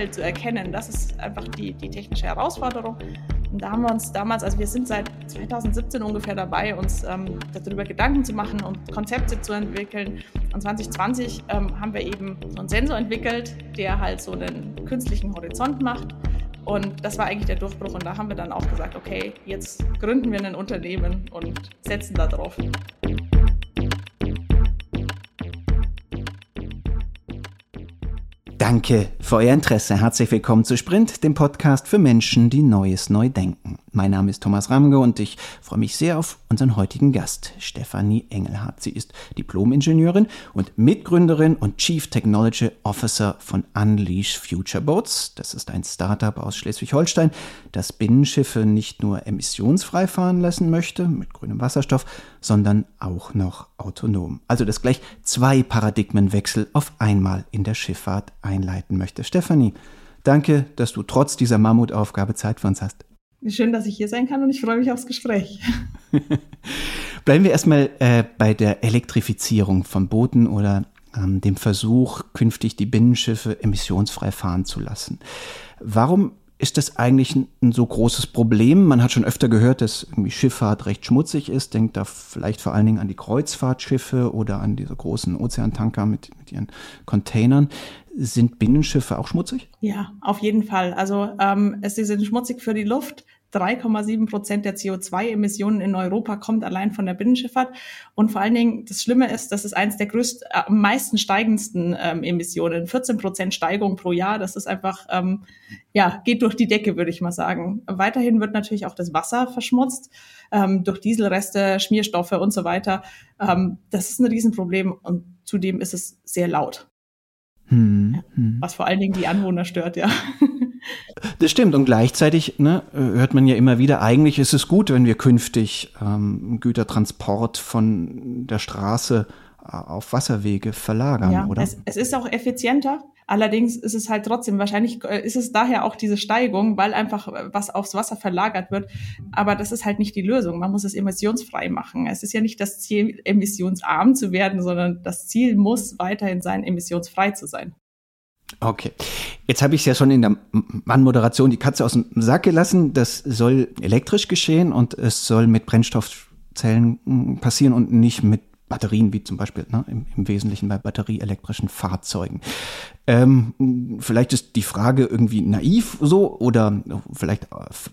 Umfeld zu erkennen, das ist einfach die, die technische Herausforderung. Und da haben wir uns damals, also wir sind seit 2017 ungefähr dabei, uns ähm, darüber Gedanken zu machen und Konzepte zu entwickeln. Und 2020 ähm, haben wir eben so einen Sensor entwickelt, der halt so einen künstlichen Horizont macht. Und das war eigentlich der Durchbruch. Und da haben wir dann auch gesagt, okay, jetzt gründen wir ein Unternehmen und setzen da drauf. Danke für euer Interesse. Herzlich willkommen zu Sprint, dem Podcast für Menschen, die Neues neu denken. Mein Name ist Thomas Ramge und ich freue mich sehr auf unseren heutigen Gast, Stefanie Engelhardt. Sie ist Diplom-Ingenieurin und Mitgründerin und Chief Technology Officer von Unleash Future Boats. Das ist ein Startup aus Schleswig-Holstein, das Binnenschiffe nicht nur emissionsfrei fahren lassen möchte, mit grünem Wasserstoff, sondern auch noch autonom. Also das gleich zwei Paradigmenwechsel auf einmal in der Schifffahrt einleiten möchte. Stefanie, danke, dass du trotz dieser Mammutaufgabe Zeit für uns hast. Schön, dass ich hier sein kann und ich freue mich aufs Gespräch. Bleiben wir erstmal äh, bei der Elektrifizierung von Booten oder ähm, dem Versuch, künftig die Binnenschiffe emissionsfrei fahren zu lassen. Warum ist das eigentlich ein, so großes Problem? Man hat schon öfter gehört, dass irgendwie Schifffahrt recht schmutzig ist. Denkt da vielleicht vor allen Dingen an die Kreuzfahrtschiffe oder an diese großen Ozeantanker mit, mit ihren Containern. Sind Binnenschiffe auch schmutzig? Ja, auf jeden Fall. Also ähm, es sind schmutzig für die Luft. 3,7 Prozent der CO2-Emissionen in Europa kommt allein von der Binnenschifffahrt. Und vor allen Dingen, das Schlimme ist, das ist eines der größten, äh, am meisten steigendsten ähm, Emissionen. 14 Prozent Steigerung pro Jahr. Das ist einfach, ähm, ja, geht durch die Decke, würde ich mal sagen. Weiterhin wird natürlich auch das Wasser verschmutzt ähm, durch Dieselreste, Schmierstoffe und so weiter. Ähm, das ist ein Riesenproblem und zudem ist es sehr laut. Hm, hm. Was vor allen Dingen die Anwohner stört, ja. Das stimmt. Und gleichzeitig ne, hört man ja immer wieder, eigentlich ist es gut, wenn wir künftig ähm, Gütertransport von der Straße auf Wasserwege verlagern, ja, oder? Es, es ist auch effizienter. Allerdings ist es halt trotzdem, wahrscheinlich äh, ist es daher auch diese Steigung, weil einfach äh, was aufs Wasser verlagert wird. Aber das ist halt nicht die Lösung. Man muss es emissionsfrei machen. Es ist ja nicht das Ziel, emissionsarm zu werden, sondern das Ziel muss weiterhin sein, emissionsfrei zu sein. Okay. Jetzt habe ich ja schon in der Anmoderation die Katze aus dem Sack gelassen. Das soll elektrisch geschehen und es soll mit Brennstoffzellen hm, passieren und nicht mit Batterien, wie zum Beispiel ne, im, im Wesentlichen bei batterieelektrischen Fahrzeugen. Ähm, vielleicht ist die Frage irgendwie naiv so oder vielleicht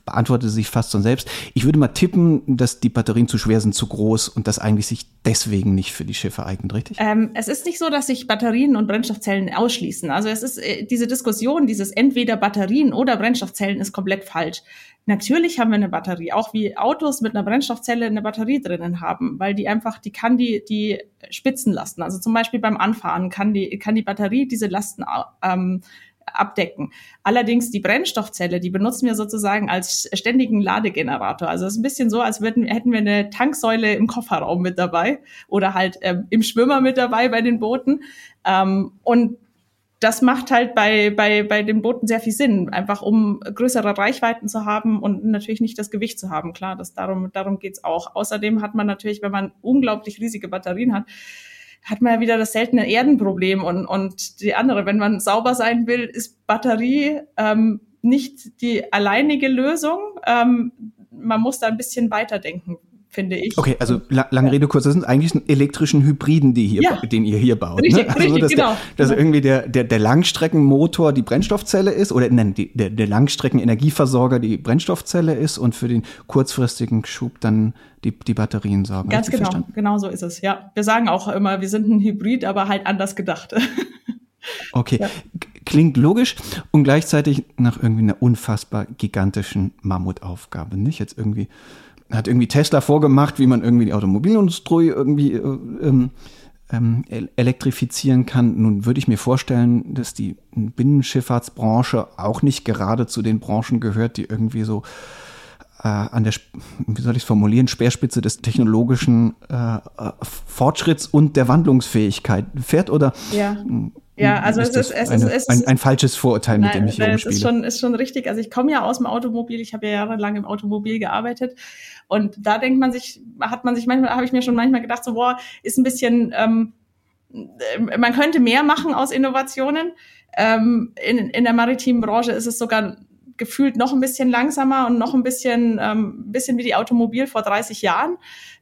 beantwortet sie sich fast schon selbst. Ich würde mal tippen, dass die Batterien zu schwer sind, zu groß und das eigentlich sich deswegen nicht für die Schiffe eignet, richtig? Ähm, es ist nicht so, dass sich Batterien und Brennstoffzellen ausschließen. Also es ist äh, diese Diskussion, dieses entweder Batterien oder Brennstoffzellen ist komplett falsch. Natürlich haben wir eine Batterie, auch wie Autos mit einer Brennstoffzelle eine Batterie drinnen haben, weil die einfach, die kann die, die Spitzen lasten. Also zum Beispiel beim Anfahren kann die, kann die Batterie diese Lasten ähm, abdecken. Allerdings die Brennstoffzelle, die benutzen wir sozusagen als ständigen Ladegenerator. Also es ist ein bisschen so, als würden, hätten wir eine Tanksäule im Kofferraum mit dabei oder halt ähm, im Schwimmer mit dabei bei den Booten. Ähm, und das macht halt bei, bei, bei den Booten sehr viel Sinn, einfach um größere Reichweiten zu haben und natürlich nicht das Gewicht zu haben. Klar, das darum, darum geht's auch. Außerdem hat man natürlich, wenn man unglaublich riesige Batterien hat, hat man ja wieder das seltene Erdenproblem und, und die andere, wenn man sauber sein will, ist Batterie ähm, nicht die alleinige Lösung. Ähm, man muss da ein bisschen weiterdenken, finde ich. Okay, also la lange Rede kurz, das sind eigentlich elektrischen Hybriden, die hier, ja. den ihr hier baut. Richtig, ne? also, richtig, dass genau. Der, dass genau. irgendwie der, der, der Langstreckenmotor die Brennstoffzelle ist oder nein, die, der, der Langstreckenenergieversorger die Brennstoffzelle ist und für den kurzfristigen Schub dann die, die Batterien sorgen. Ganz genau, verstanden? genau so ist es, ja. Wir sagen auch immer, wir sind ein Hybrid, aber halt anders gedacht. Okay, ja. klingt logisch und gleichzeitig nach irgendwie einer unfassbar gigantischen Mammutaufgabe, nicht? Jetzt irgendwie hat irgendwie Tesla vorgemacht, wie man irgendwie die Automobilindustrie irgendwie äh, ähm, ähm, elektrifizieren kann. Nun würde ich mir vorstellen, dass die Binnenschifffahrtsbranche auch nicht gerade zu den Branchen gehört, die irgendwie so äh, an der, wie soll ich es formulieren, Speerspitze des technologischen äh, äh Fortschritts und der Wandlungsfähigkeit fährt oder ja. Ja, also ist es ist, es, eine, ist, es ein, ein, falsches Vorurteil, nein, mit dem ich nein, rumspiele. Es ist schon, ist schon richtig. Also ich komme ja aus dem Automobil, ich habe ja jahrelang im Automobil gearbeitet und da denkt man sich, hat man sich manchmal, habe ich mir schon manchmal gedacht, so boah, ist ein bisschen ähm, man könnte mehr machen aus Innovationen. Ähm, in, in der maritimen Branche ist es sogar gefühlt noch ein bisschen langsamer und noch ein bisschen, ähm, bisschen wie die Automobil vor 30 Jahren.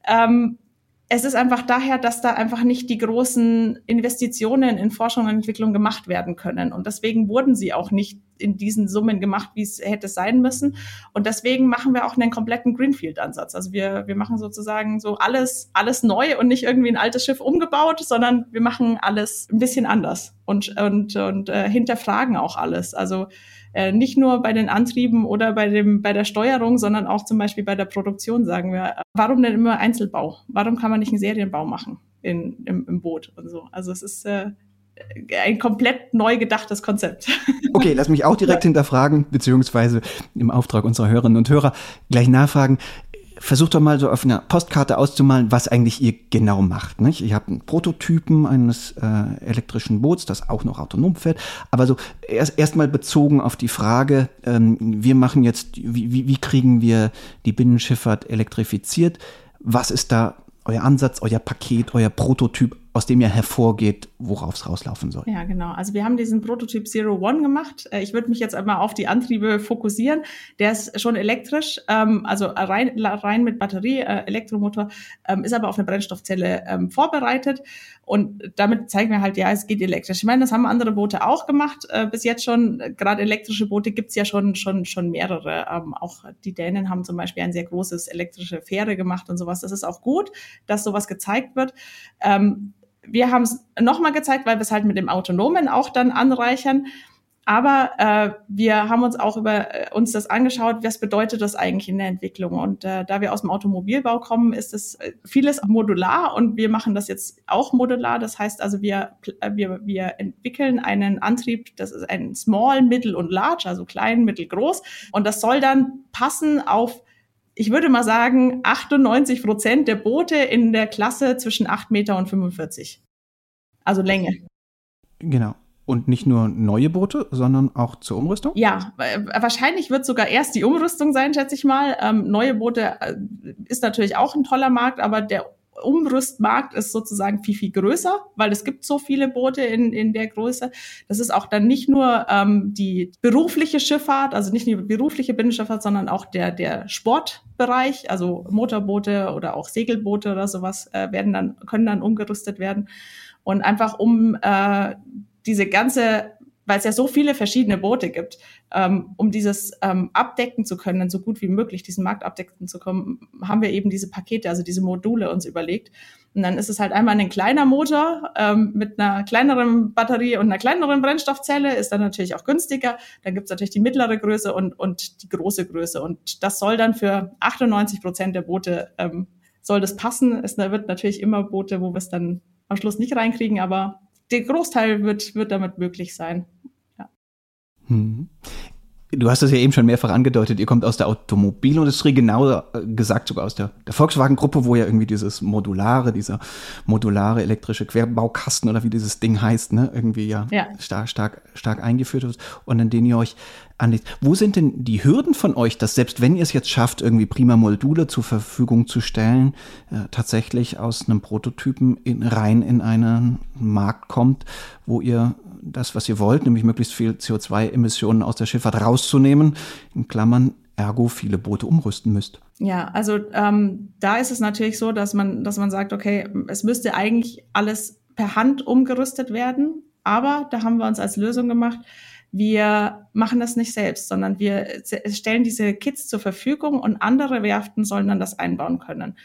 Ähm, es ist einfach daher, dass da einfach nicht die großen Investitionen in Forschung und Entwicklung gemacht werden können. Und deswegen wurden sie auch nicht in diesen Summen gemacht, wie es hätte sein müssen. Und deswegen machen wir auch einen kompletten Greenfield-Ansatz. Also wir, wir machen sozusagen so alles, alles neu und nicht irgendwie ein altes Schiff umgebaut, sondern wir machen alles ein bisschen anders und, und, und äh, hinterfragen auch alles. Also äh, nicht nur bei den Antrieben oder bei, dem, bei der Steuerung, sondern auch zum Beispiel bei der Produktion, sagen wir, warum denn immer Einzelbau? Warum kann man nicht einen Serienbau machen in, im, im Boot und so? Also es ist äh, ein komplett neu gedachtes Konzept. Okay, lass mich auch direkt hinterfragen, beziehungsweise im Auftrag unserer Hörerinnen und Hörer gleich nachfragen versucht doch mal so auf einer Postkarte auszumalen, was eigentlich ihr genau macht. Nicht? Ich habe einen Prototypen eines äh, elektrischen Boots, das auch noch autonom fährt, aber so erst erstmal bezogen auf die Frage, ähm, wir machen jetzt, wie, wie, wie kriegen wir die Binnenschifffahrt elektrifiziert? Was ist da euer Ansatz, euer Paket, euer Prototyp, aus dem ja hervorgeht, worauf es rauslaufen soll. Ja, genau. Also wir haben diesen Prototyp Zero One gemacht. Äh, ich würde mich jetzt einmal auf die Antriebe fokussieren. Der ist schon elektrisch, ähm, also rein, rein mit Batterie, äh, Elektromotor, ähm, ist aber auf eine Brennstoffzelle ähm, vorbereitet. Und damit zeigen wir halt, ja, es geht elektrisch. Ich meine, das haben andere Boote auch gemacht. Äh, bis jetzt schon, gerade elektrische Boote gibt's ja schon, schon, schon mehrere. auch die Dänen haben zum Beispiel ein sehr großes elektrische Fähre gemacht und sowas. Das ist auch gut, dass sowas gezeigt wird wir haben es nochmal gezeigt, weil wir es halt mit dem Autonomen auch dann anreichern. Aber äh, wir haben uns auch über äh, uns das angeschaut, was bedeutet das eigentlich in der Entwicklung? Und äh, da wir aus dem Automobilbau kommen, ist es äh, vieles modular und wir machen das jetzt auch modular. Das heißt also, wir, äh, wir, wir entwickeln einen Antrieb, das ist ein Small, Mittel und Large, also klein, mittel, groß. Und das soll dann passen auf ich würde mal sagen, 98 Prozent der Boote in der Klasse zwischen 8 Meter und 45. Also Länge. Genau. Und nicht nur neue Boote, sondern auch zur Umrüstung? Ja, wahrscheinlich wird sogar erst die Umrüstung sein, schätze ich mal. Ähm, neue Boote äh, ist natürlich auch ein toller Markt, aber der Umrüstmarkt ist sozusagen viel, viel größer, weil es gibt so viele Boote in, in der Größe. Das ist auch dann nicht nur ähm, die berufliche Schifffahrt, also nicht nur die berufliche Binnenschifffahrt, sondern auch der, der Sportbereich, also Motorboote oder auch Segelboote oder sowas äh, werden dann, können dann umgerüstet werden. Und einfach um äh, diese ganze weil es ja so viele verschiedene Boote gibt, ähm, um dieses ähm, abdecken zu können, so gut wie möglich diesen Markt abdecken zu können, haben wir eben diese Pakete, also diese Module uns überlegt. Und dann ist es halt einmal ein kleiner Motor ähm, mit einer kleineren Batterie und einer kleineren Brennstoffzelle, ist dann natürlich auch günstiger. Dann gibt's natürlich die mittlere Größe und, und die große Größe. Und das soll dann für 98 Prozent der Boote ähm, soll das passen. Es wird natürlich immer Boote, wo wir es dann am Schluss nicht reinkriegen, aber der Großteil wird, wird damit möglich sein. Ja. Hm. Du hast es ja eben schon mehrfach angedeutet, ihr kommt aus der Automobilindustrie, genauer äh, gesagt sogar aus der, der Volkswagen-Gruppe, wo ja irgendwie dieses modulare, dieser modulare elektrische Querbaukasten oder wie dieses Ding heißt, ne, irgendwie ja, ja. stark, stark, stark eingeführt wird und an den ihr euch anlegt. Wo sind denn die Hürden von euch, dass selbst wenn ihr es jetzt schafft, irgendwie prima Module zur Verfügung zu stellen, äh, tatsächlich aus einem Prototypen in, rein in einen Markt kommt, wo ihr das, was ihr wollt, nämlich möglichst viel CO2-Emissionen aus der Schifffahrt rauszunehmen, in Klammern ergo viele Boote umrüsten müsst. Ja, also ähm, da ist es natürlich so, dass man, dass man sagt, okay, es müsste eigentlich alles per Hand umgerüstet werden, aber da haben wir uns als Lösung gemacht, wir machen das nicht selbst, sondern wir stellen diese Kits zur Verfügung und andere Werften sollen dann das einbauen können.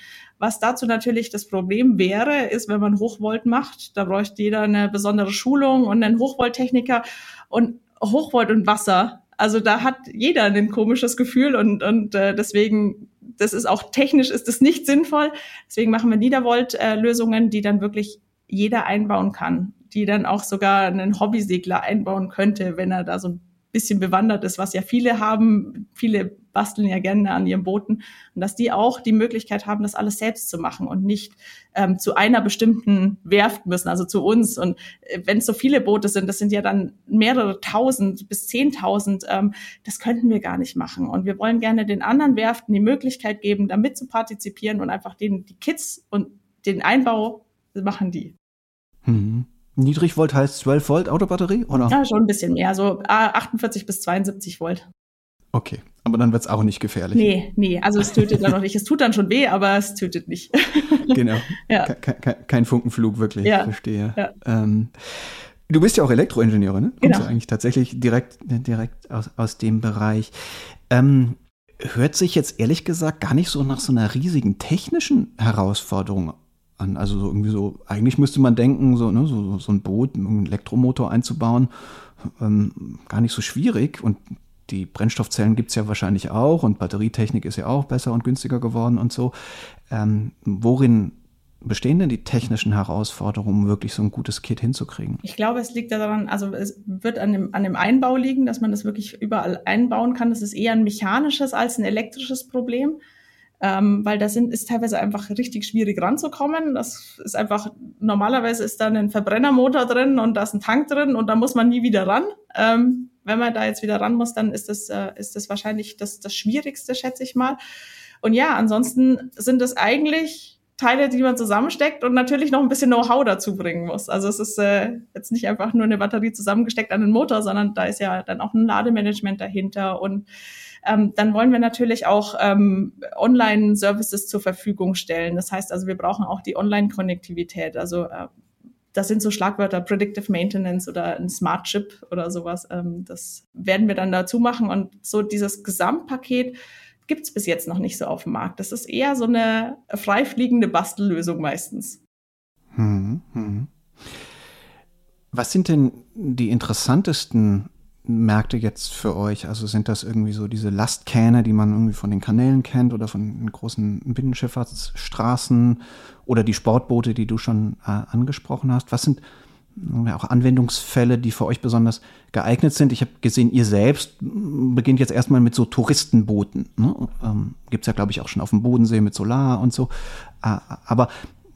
Was dazu natürlich das Problem wäre, ist, wenn man Hochvolt macht, da bräuchte jeder eine besondere Schulung und einen Hochvolttechniker und Hochvolt und Wasser. Also da hat jeder ein komisches Gefühl und, und äh, deswegen, das ist auch technisch ist das nicht sinnvoll. Deswegen machen wir Niedervolt-Lösungen, die dann wirklich jeder einbauen kann die dann auch sogar einen Hobbysegler einbauen könnte, wenn er da so ein bisschen bewandert ist, was ja viele haben. Viele basteln ja gerne an ihren Booten und dass die auch die Möglichkeit haben, das alles selbst zu machen und nicht ähm, zu einer bestimmten Werft müssen, also zu uns. Und äh, wenn es so viele Boote sind, das sind ja dann mehrere tausend bis zehntausend, ähm, das könnten wir gar nicht machen. Und wir wollen gerne den anderen Werften die Möglichkeit geben, damit zu partizipieren und einfach denen die Kits und den Einbau machen die. Mhm. Niedrigvolt heißt 12 Volt Autobatterie, oder? Ja, schon ein bisschen mehr, so 48 bis 72 Volt. Okay, aber dann wird es auch nicht gefährlich. Nee, nee, also es tötet dann noch nicht. Es tut dann schon weh, aber es tötet nicht. genau. Ja. Ke kein Funkenflug, wirklich, ja. verstehe. Ja. Ähm, du bist ja auch Elektroingenieurin, ne? Kommst genau. eigentlich tatsächlich direkt, direkt aus, aus dem Bereich. Ähm, hört sich jetzt ehrlich gesagt gar nicht so nach so einer riesigen technischen Herausforderung an. Also so irgendwie so, eigentlich müsste man denken, so, ne, so, so ein Boot, einen Elektromotor einzubauen, ähm, gar nicht so schwierig. Und die Brennstoffzellen gibt es ja wahrscheinlich auch und Batterietechnik ist ja auch besser und günstiger geworden und so. Ähm, worin bestehen denn die technischen Herausforderungen, um wirklich so ein gutes Kit hinzukriegen? Ich glaube, es liegt daran, also es wird an dem, an dem Einbau liegen, dass man das wirklich überall einbauen kann. Das ist eher ein mechanisches als ein elektrisches Problem. Ähm, weil da sind, ist teilweise einfach richtig schwierig ranzukommen. Das ist einfach, normalerweise ist da ein Verbrennermotor drin und da ist ein Tank drin und da muss man nie wieder ran. Ähm, wenn man da jetzt wieder ran muss, dann ist das, äh, ist das wahrscheinlich das, das Schwierigste, schätze ich mal. Und ja, ansonsten sind es eigentlich Teile, die man zusammensteckt und natürlich noch ein bisschen Know-how dazu bringen muss. Also es ist äh, jetzt nicht einfach nur eine Batterie zusammengesteckt an den Motor, sondern da ist ja dann auch ein Lademanagement dahinter und ähm, dann wollen wir natürlich auch ähm, Online-Services zur Verfügung stellen. Das heißt also, wir brauchen auch die Online-Konnektivität. Also äh, das sind so Schlagwörter Predictive Maintenance oder ein Smart Chip oder sowas. Ähm, das werden wir dann dazu machen. Und so dieses Gesamtpaket gibt es bis jetzt noch nicht so auf dem Markt. Das ist eher so eine freifliegende Bastellösung meistens. Hm, hm. Was sind denn die interessantesten Märkte jetzt für euch? Also sind das irgendwie so diese Lastkähne, die man irgendwie von den Kanälen kennt oder von den großen Binnenschifffahrtsstraßen oder die Sportboote, die du schon äh, angesprochen hast? Was sind auch Anwendungsfälle, die für euch besonders geeignet sind? Ich habe gesehen, ihr selbst beginnt jetzt erstmal mit so Touristenbooten. Ne? Ähm, Gibt es ja, glaube ich, auch schon auf dem Bodensee mit Solar und so. Äh, aber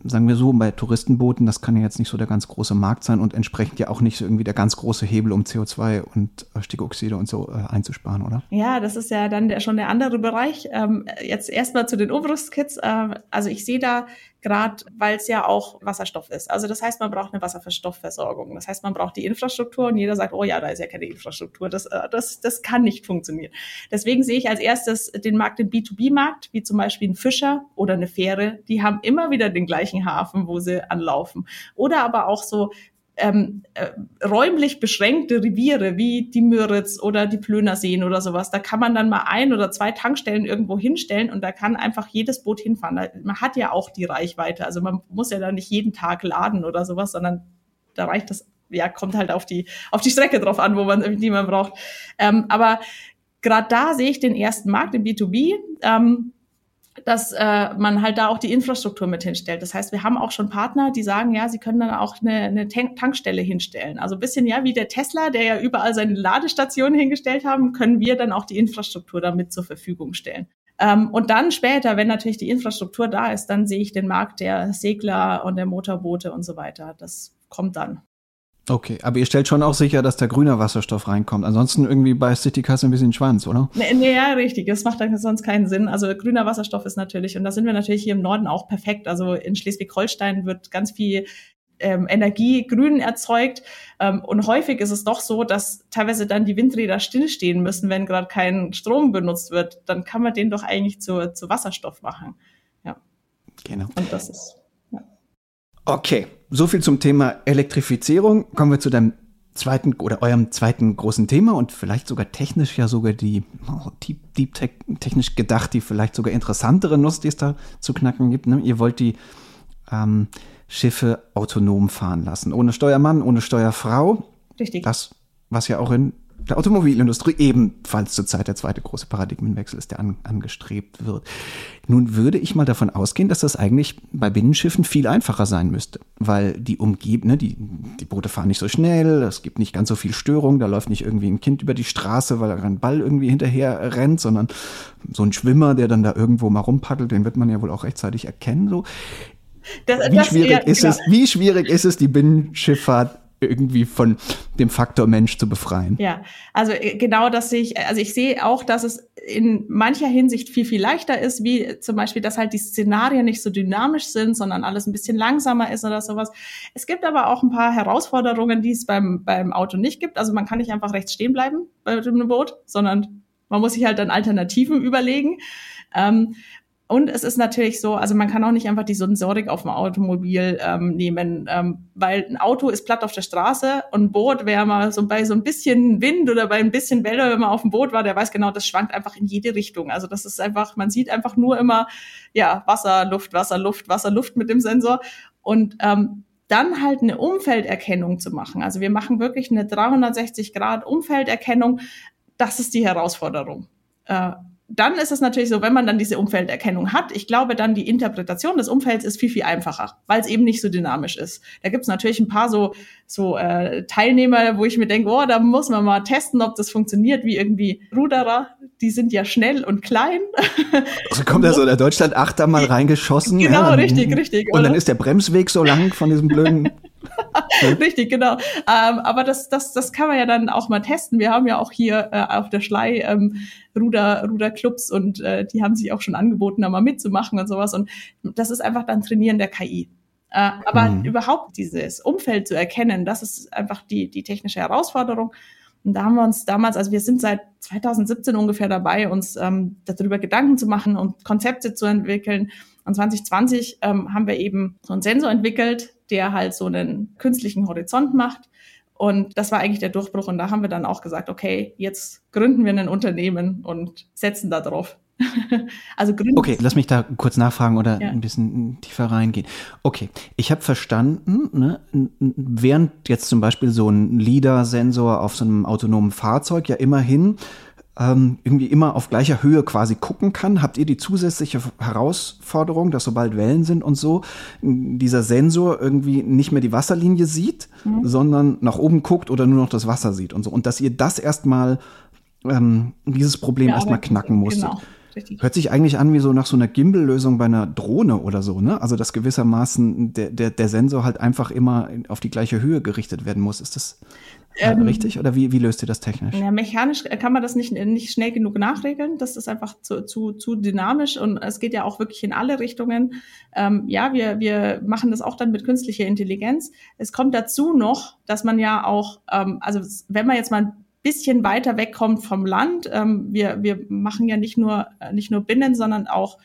sagen wir so, bei Touristenbooten, das kann ja jetzt nicht so der ganz große Markt sein und entsprechend ja auch nicht so irgendwie der ganz große Hebel, um CO2 und äh, Stickoxide und so äh, einzusparen, oder? Ja, das ist ja dann der, schon der andere Bereich. Ähm, jetzt erstmal zu den Obrustkits. Äh, also ich sehe da gerade weil es ja auch Wasserstoff ist. Also das heißt, man braucht eine Wasserstoffversorgung. Das heißt, man braucht die Infrastruktur und jeder sagt, oh ja, da ist ja keine Infrastruktur. Das, äh, das, das kann nicht funktionieren. Deswegen sehe ich als erstes den Markt, den B2B-Markt, wie zum Beispiel ein Fischer oder eine Fähre. Die haben immer wieder den gleichen Hafen, wo sie anlaufen. Oder aber auch so ähm, äh, räumlich beschränkte Reviere wie die Müritz oder die Plönerseen oder sowas, da kann man dann mal ein oder zwei Tankstellen irgendwo hinstellen und da kann einfach jedes Boot hinfahren. Man hat ja auch die Reichweite, also man muss ja da nicht jeden Tag laden oder sowas, sondern da reicht das, ja, kommt halt auf die, auf die Strecke drauf an, wo man, die man braucht. Ähm, aber gerade da sehe ich den ersten Markt im B2B. Ähm, dass äh, man halt da auch die Infrastruktur mit hinstellt. Das heißt, wir haben auch schon Partner, die sagen, ja, sie können dann auch eine, eine Tank Tankstelle hinstellen. Also ein bisschen ja wie der Tesla, der ja überall seine Ladestationen hingestellt haben, können wir dann auch die Infrastruktur damit zur Verfügung stellen. Ähm, und dann später, wenn natürlich die Infrastruktur da ist, dann sehe ich den Markt der Segler und der Motorboote und so weiter. Das kommt dann. Okay, aber ihr stellt schon auch sicher, dass da grüner Wasserstoff reinkommt. Ansonsten irgendwie bei Citycast ein bisschen Schwanz, oder? Nee, nee, ja, richtig. Das macht dann sonst keinen Sinn. Also grüner Wasserstoff ist natürlich, und da sind wir natürlich hier im Norden auch perfekt. Also in Schleswig-Holstein wird ganz viel ähm, Energie grün erzeugt. Ähm, und häufig ist es doch so, dass teilweise dann die Windräder stillstehen müssen, wenn gerade kein Strom benutzt wird. Dann kann man den doch eigentlich zu, zu Wasserstoff machen. Ja. Genau. Und das ist. Okay, so viel zum Thema Elektrifizierung. Kommen wir zu deinem zweiten oder eurem zweiten großen Thema und vielleicht sogar technisch ja sogar die oh, deep, deep tech, technisch gedacht, die vielleicht sogar interessantere Nuss, die es da zu knacken gibt. Ne? Ihr wollt die ähm, Schiffe autonom fahren lassen, ohne Steuermann, ohne Steuerfrau. Richtig. Das, was ja auch in der Automobilindustrie ebenfalls zurzeit der zweite große Paradigmenwechsel ist, der an, angestrebt wird. Nun würde ich mal davon ausgehen, dass das eigentlich bei Binnenschiffen viel einfacher sein müsste, weil die umgeben, ne, die, die Boote fahren nicht so schnell, es gibt nicht ganz so viel Störung, da läuft nicht irgendwie ein Kind über die Straße, weil er einen Ball irgendwie hinterher rennt, sondern so ein Schwimmer, der dann da irgendwo mal rumpaddelt, den wird man ja wohl auch rechtzeitig erkennen. So. Das, wie, das, schwierig ja, ist genau. es, wie schwierig ist es, die Binnenschifffahrt irgendwie von dem Faktor Mensch zu befreien. Ja, also äh, genau, dass ich, also ich sehe auch, dass es in mancher Hinsicht viel, viel leichter ist, wie zum Beispiel, dass halt die Szenarien nicht so dynamisch sind, sondern alles ein bisschen langsamer ist oder sowas. Es gibt aber auch ein paar Herausforderungen, die es beim, beim Auto nicht gibt. Also man kann nicht einfach rechts stehen bleiben bei dem Boot, sondern man muss sich halt dann Alternativen überlegen. Ähm, und es ist natürlich so, also man kann auch nicht einfach die Sensorik auf dem Automobil ähm, nehmen, ähm, weil ein Auto ist platt auf der Straße und ein Boot, wer mal so bei so ein bisschen Wind oder bei ein bisschen Welle, wenn man auf dem Boot war, der weiß genau, das schwankt einfach in jede Richtung. Also das ist einfach, man sieht einfach nur immer, ja, Wasser, Luft, Wasser, Luft, Wasser, Luft mit dem Sensor. Und ähm, dann halt eine Umfelderkennung zu machen. Also wir machen wirklich eine 360 Grad Umfelderkennung. Das ist die Herausforderung. Äh, dann ist es natürlich so, wenn man dann diese Umfelderkennung hat, ich glaube dann die Interpretation des Umfelds ist viel, viel einfacher, weil es eben nicht so dynamisch ist. Da gibt es natürlich ein paar so, so äh, Teilnehmer, wo ich mir denke, oh, da muss man mal testen, ob das funktioniert, wie irgendwie Ruderer, die sind ja schnell und klein. Also kommt da so der Deutschland-Achter mal reingeschossen. Genau, ja, richtig, richtig. Und oder? dann ist der Bremsweg so lang von diesem blöden Richtig, genau. Ähm, aber das, das, das kann man ja dann auch mal testen. Wir haben ja auch hier äh, auf der Schlei ähm, Ruder, Ruderclubs und äh, die haben sich auch schon angeboten, da mal mitzumachen und sowas. Und das ist einfach dann Trainieren der KI. Äh, aber mhm. überhaupt dieses Umfeld zu erkennen, das ist einfach die, die technische Herausforderung. Und da haben wir uns damals, also wir sind seit 2017 ungefähr dabei, uns ähm, darüber Gedanken zu machen und Konzepte zu entwickeln. Und 2020 ähm, haben wir eben so einen Sensor entwickelt, der halt so einen künstlichen Horizont macht. Und das war eigentlich der Durchbruch. Und da haben wir dann auch gesagt, okay, jetzt gründen wir ein Unternehmen und setzen da drauf. also gründen. Okay, lass mich da kurz nachfragen oder ja. ein bisschen tiefer reingehen. Okay, ich habe verstanden, ne, während jetzt zum Beispiel so ein LIDAR-Sensor auf so einem autonomen Fahrzeug ja immerhin ähm, irgendwie immer auf gleicher Höhe quasi gucken kann, habt ihr die zusätzliche Herausforderung, dass sobald Wellen sind und so, dieser Sensor irgendwie nicht mehr die Wasserlinie sieht, mhm. sondern nach oben guckt oder nur noch das Wasser sieht und so. Und dass ihr das erstmal, ähm, dieses Problem ja, erstmal knacken musstet. Genau. Richtig. Hört sich eigentlich an wie so nach so einer Gimbal-Lösung bei einer Drohne oder so, ne? Also dass gewissermaßen der, der, der Sensor halt einfach immer auf die gleiche Höhe gerichtet werden muss. Ist das ähm, richtig? Oder wie, wie löst ihr das technisch? Ja, mechanisch kann man das nicht, nicht schnell genug nachregeln. Das ist einfach zu, zu, zu dynamisch und es geht ja auch wirklich in alle Richtungen. Ähm, ja, wir, wir machen das auch dann mit künstlicher Intelligenz. Es kommt dazu noch, dass man ja auch, ähm, also wenn man jetzt mal bisschen weiter wegkommt vom Land. Ähm, wir, wir machen ja nicht nur, äh, nicht nur Binnen, sondern auch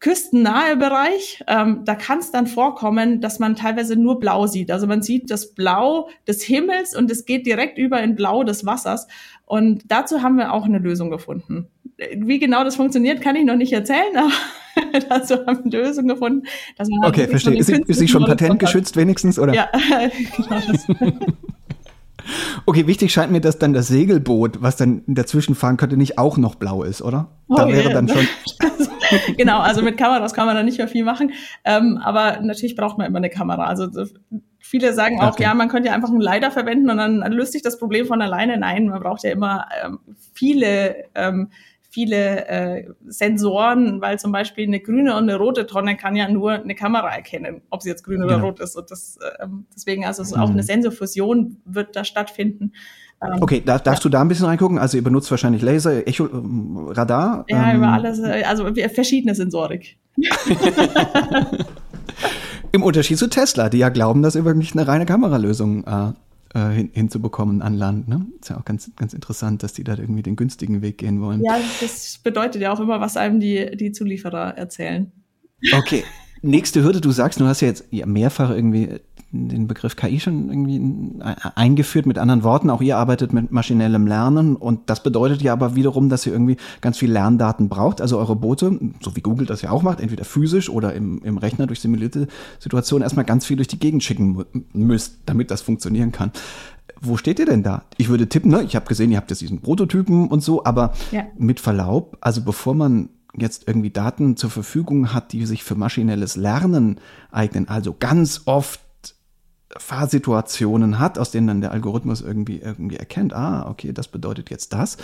küstennahe Bereich. Ähm, da kann es dann vorkommen, dass man teilweise nur Blau sieht. Also man sieht das Blau des Himmels und es geht direkt über in Blau des Wassers. Und dazu haben wir auch eine Lösung gefunden. Wie genau das funktioniert, kann ich noch nicht erzählen, aber dazu haben wir eine Lösung gefunden. Dass man okay, verstehe. Ist, ist sie schon patentgeschützt wenigstens? Oder? Ja, genau. Das. Okay, wichtig scheint mir, dass dann das Segelboot, was dann dazwischen fahren könnte, nicht auch noch blau ist, oder? Oh, da wäre dann schon. genau, also mit Kameras kann man da nicht mehr viel machen. Ähm, aber natürlich braucht man immer eine Kamera. Also viele sagen auch, okay. ja, man könnte ja einfach einen Leiter verwenden und dann löst sich das Problem von alleine. Nein, man braucht ja immer ähm, viele ähm, viele äh, Sensoren, weil zum Beispiel eine grüne und eine rote Tonne kann ja nur eine Kamera erkennen, ob sie jetzt grün oder ja. rot ist. Und das, äh, deswegen, also so mhm. auch eine Sensorfusion wird da stattfinden. Ähm, okay, da, darfst ja. du da ein bisschen reingucken? Also ihr benutzt wahrscheinlich Laser, Echo, ähm, Radar? Ja, ähm, über alles, äh, also verschiedene Sensorik. Im Unterschied zu Tesla, die ja glauben, dass ihr wirklich eine reine Kameralösung äh, äh, hin, hinzubekommen an Land. Ne? Ist ja auch ganz, ganz interessant, dass die da irgendwie den günstigen Weg gehen wollen. Ja, das bedeutet ja auch immer, was einem die, die Zulieferer erzählen. Okay. Nächste Hürde, du sagst, du hast ja jetzt ja, mehrfach irgendwie den Begriff KI schon irgendwie eingeführt. Mit anderen Worten, auch ihr arbeitet mit maschinellem Lernen und das bedeutet ja aber wiederum, dass ihr irgendwie ganz viel Lerndaten braucht. Also eure Boote, so wie Google das ja auch macht, entweder physisch oder im, im Rechner durch simulierte Situationen erstmal ganz viel durch die Gegend schicken müsst, damit das funktionieren kann. Wo steht ihr denn da? Ich würde tippen, ne? ich habe gesehen, ihr habt jetzt diesen Prototypen und so, aber ja. mit Verlaub, also bevor man jetzt irgendwie Daten zur Verfügung hat, die sich für maschinelles Lernen eignen, also ganz oft Fahrsituationen hat, aus denen dann der Algorithmus irgendwie, irgendwie erkennt, ah, okay, das bedeutet jetzt das.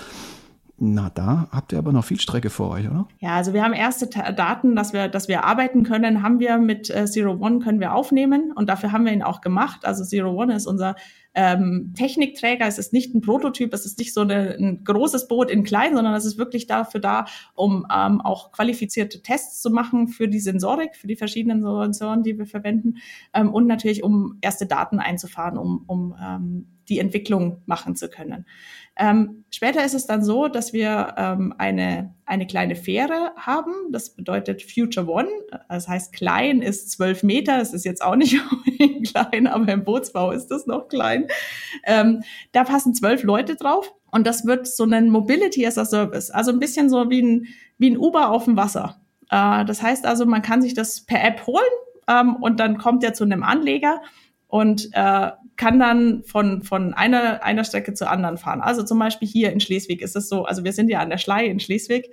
Na, da habt ihr aber noch viel Strecke vor euch, oder? Ja, also wir haben erste Daten, dass wir, dass wir arbeiten können, haben wir mit äh, Zero One können wir aufnehmen und dafür haben wir ihn auch gemacht. Also Zero One ist unser ähm, Technikträger. Es ist nicht ein Prototyp, es ist nicht so eine, ein großes Boot in klein, sondern es ist wirklich dafür da, um ähm, auch qualifizierte Tests zu machen für die Sensorik, für die verschiedenen Sensoren, die wir verwenden ähm, und natürlich um erste Daten einzufahren, um, um ähm, die Entwicklung machen zu können. Ähm, später ist es dann so, dass wir ähm, eine, eine kleine Fähre haben. Das bedeutet Future One. Das heißt, klein ist zwölf Meter. Das ist jetzt auch nicht klein, aber im Bootsbau ist das noch klein. Ähm, da passen zwölf Leute drauf. Und das wird so ein Mobility as a Service. Also ein bisschen so wie ein, wie ein Uber auf dem Wasser. Äh, das heißt also, man kann sich das per App holen ähm, und dann kommt er zu einem Anleger und äh, kann dann von, von einer, einer Strecke zur anderen fahren. Also zum Beispiel hier in Schleswig ist es so, also wir sind ja an der Schlei in Schleswig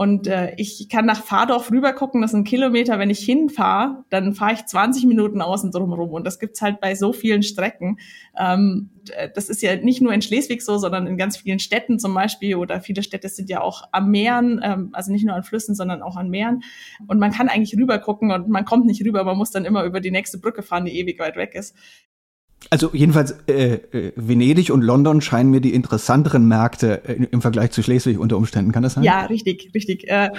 und äh, ich kann nach Fahrdorf rüber gucken, das ein Kilometer. Wenn ich hinfahre, dann fahre ich 20 Minuten außen drum rum. Und das gibt's halt bei so vielen Strecken. Ähm, das ist ja nicht nur in Schleswig so, sondern in ganz vielen Städten zum Beispiel. Oder viele Städte sind ja auch am Meeren, ähm, also nicht nur an Flüssen, sondern auch an Meeren. Und man kann eigentlich rüber gucken und man kommt nicht rüber, man muss dann immer über die nächste Brücke fahren, die ewig weit weg ist. Also jedenfalls äh, äh, Venedig und London scheinen mir die interessanteren Märkte äh, im Vergleich zu Schleswig unter Umständen. Kann das sein? Ja, richtig, richtig. Äh,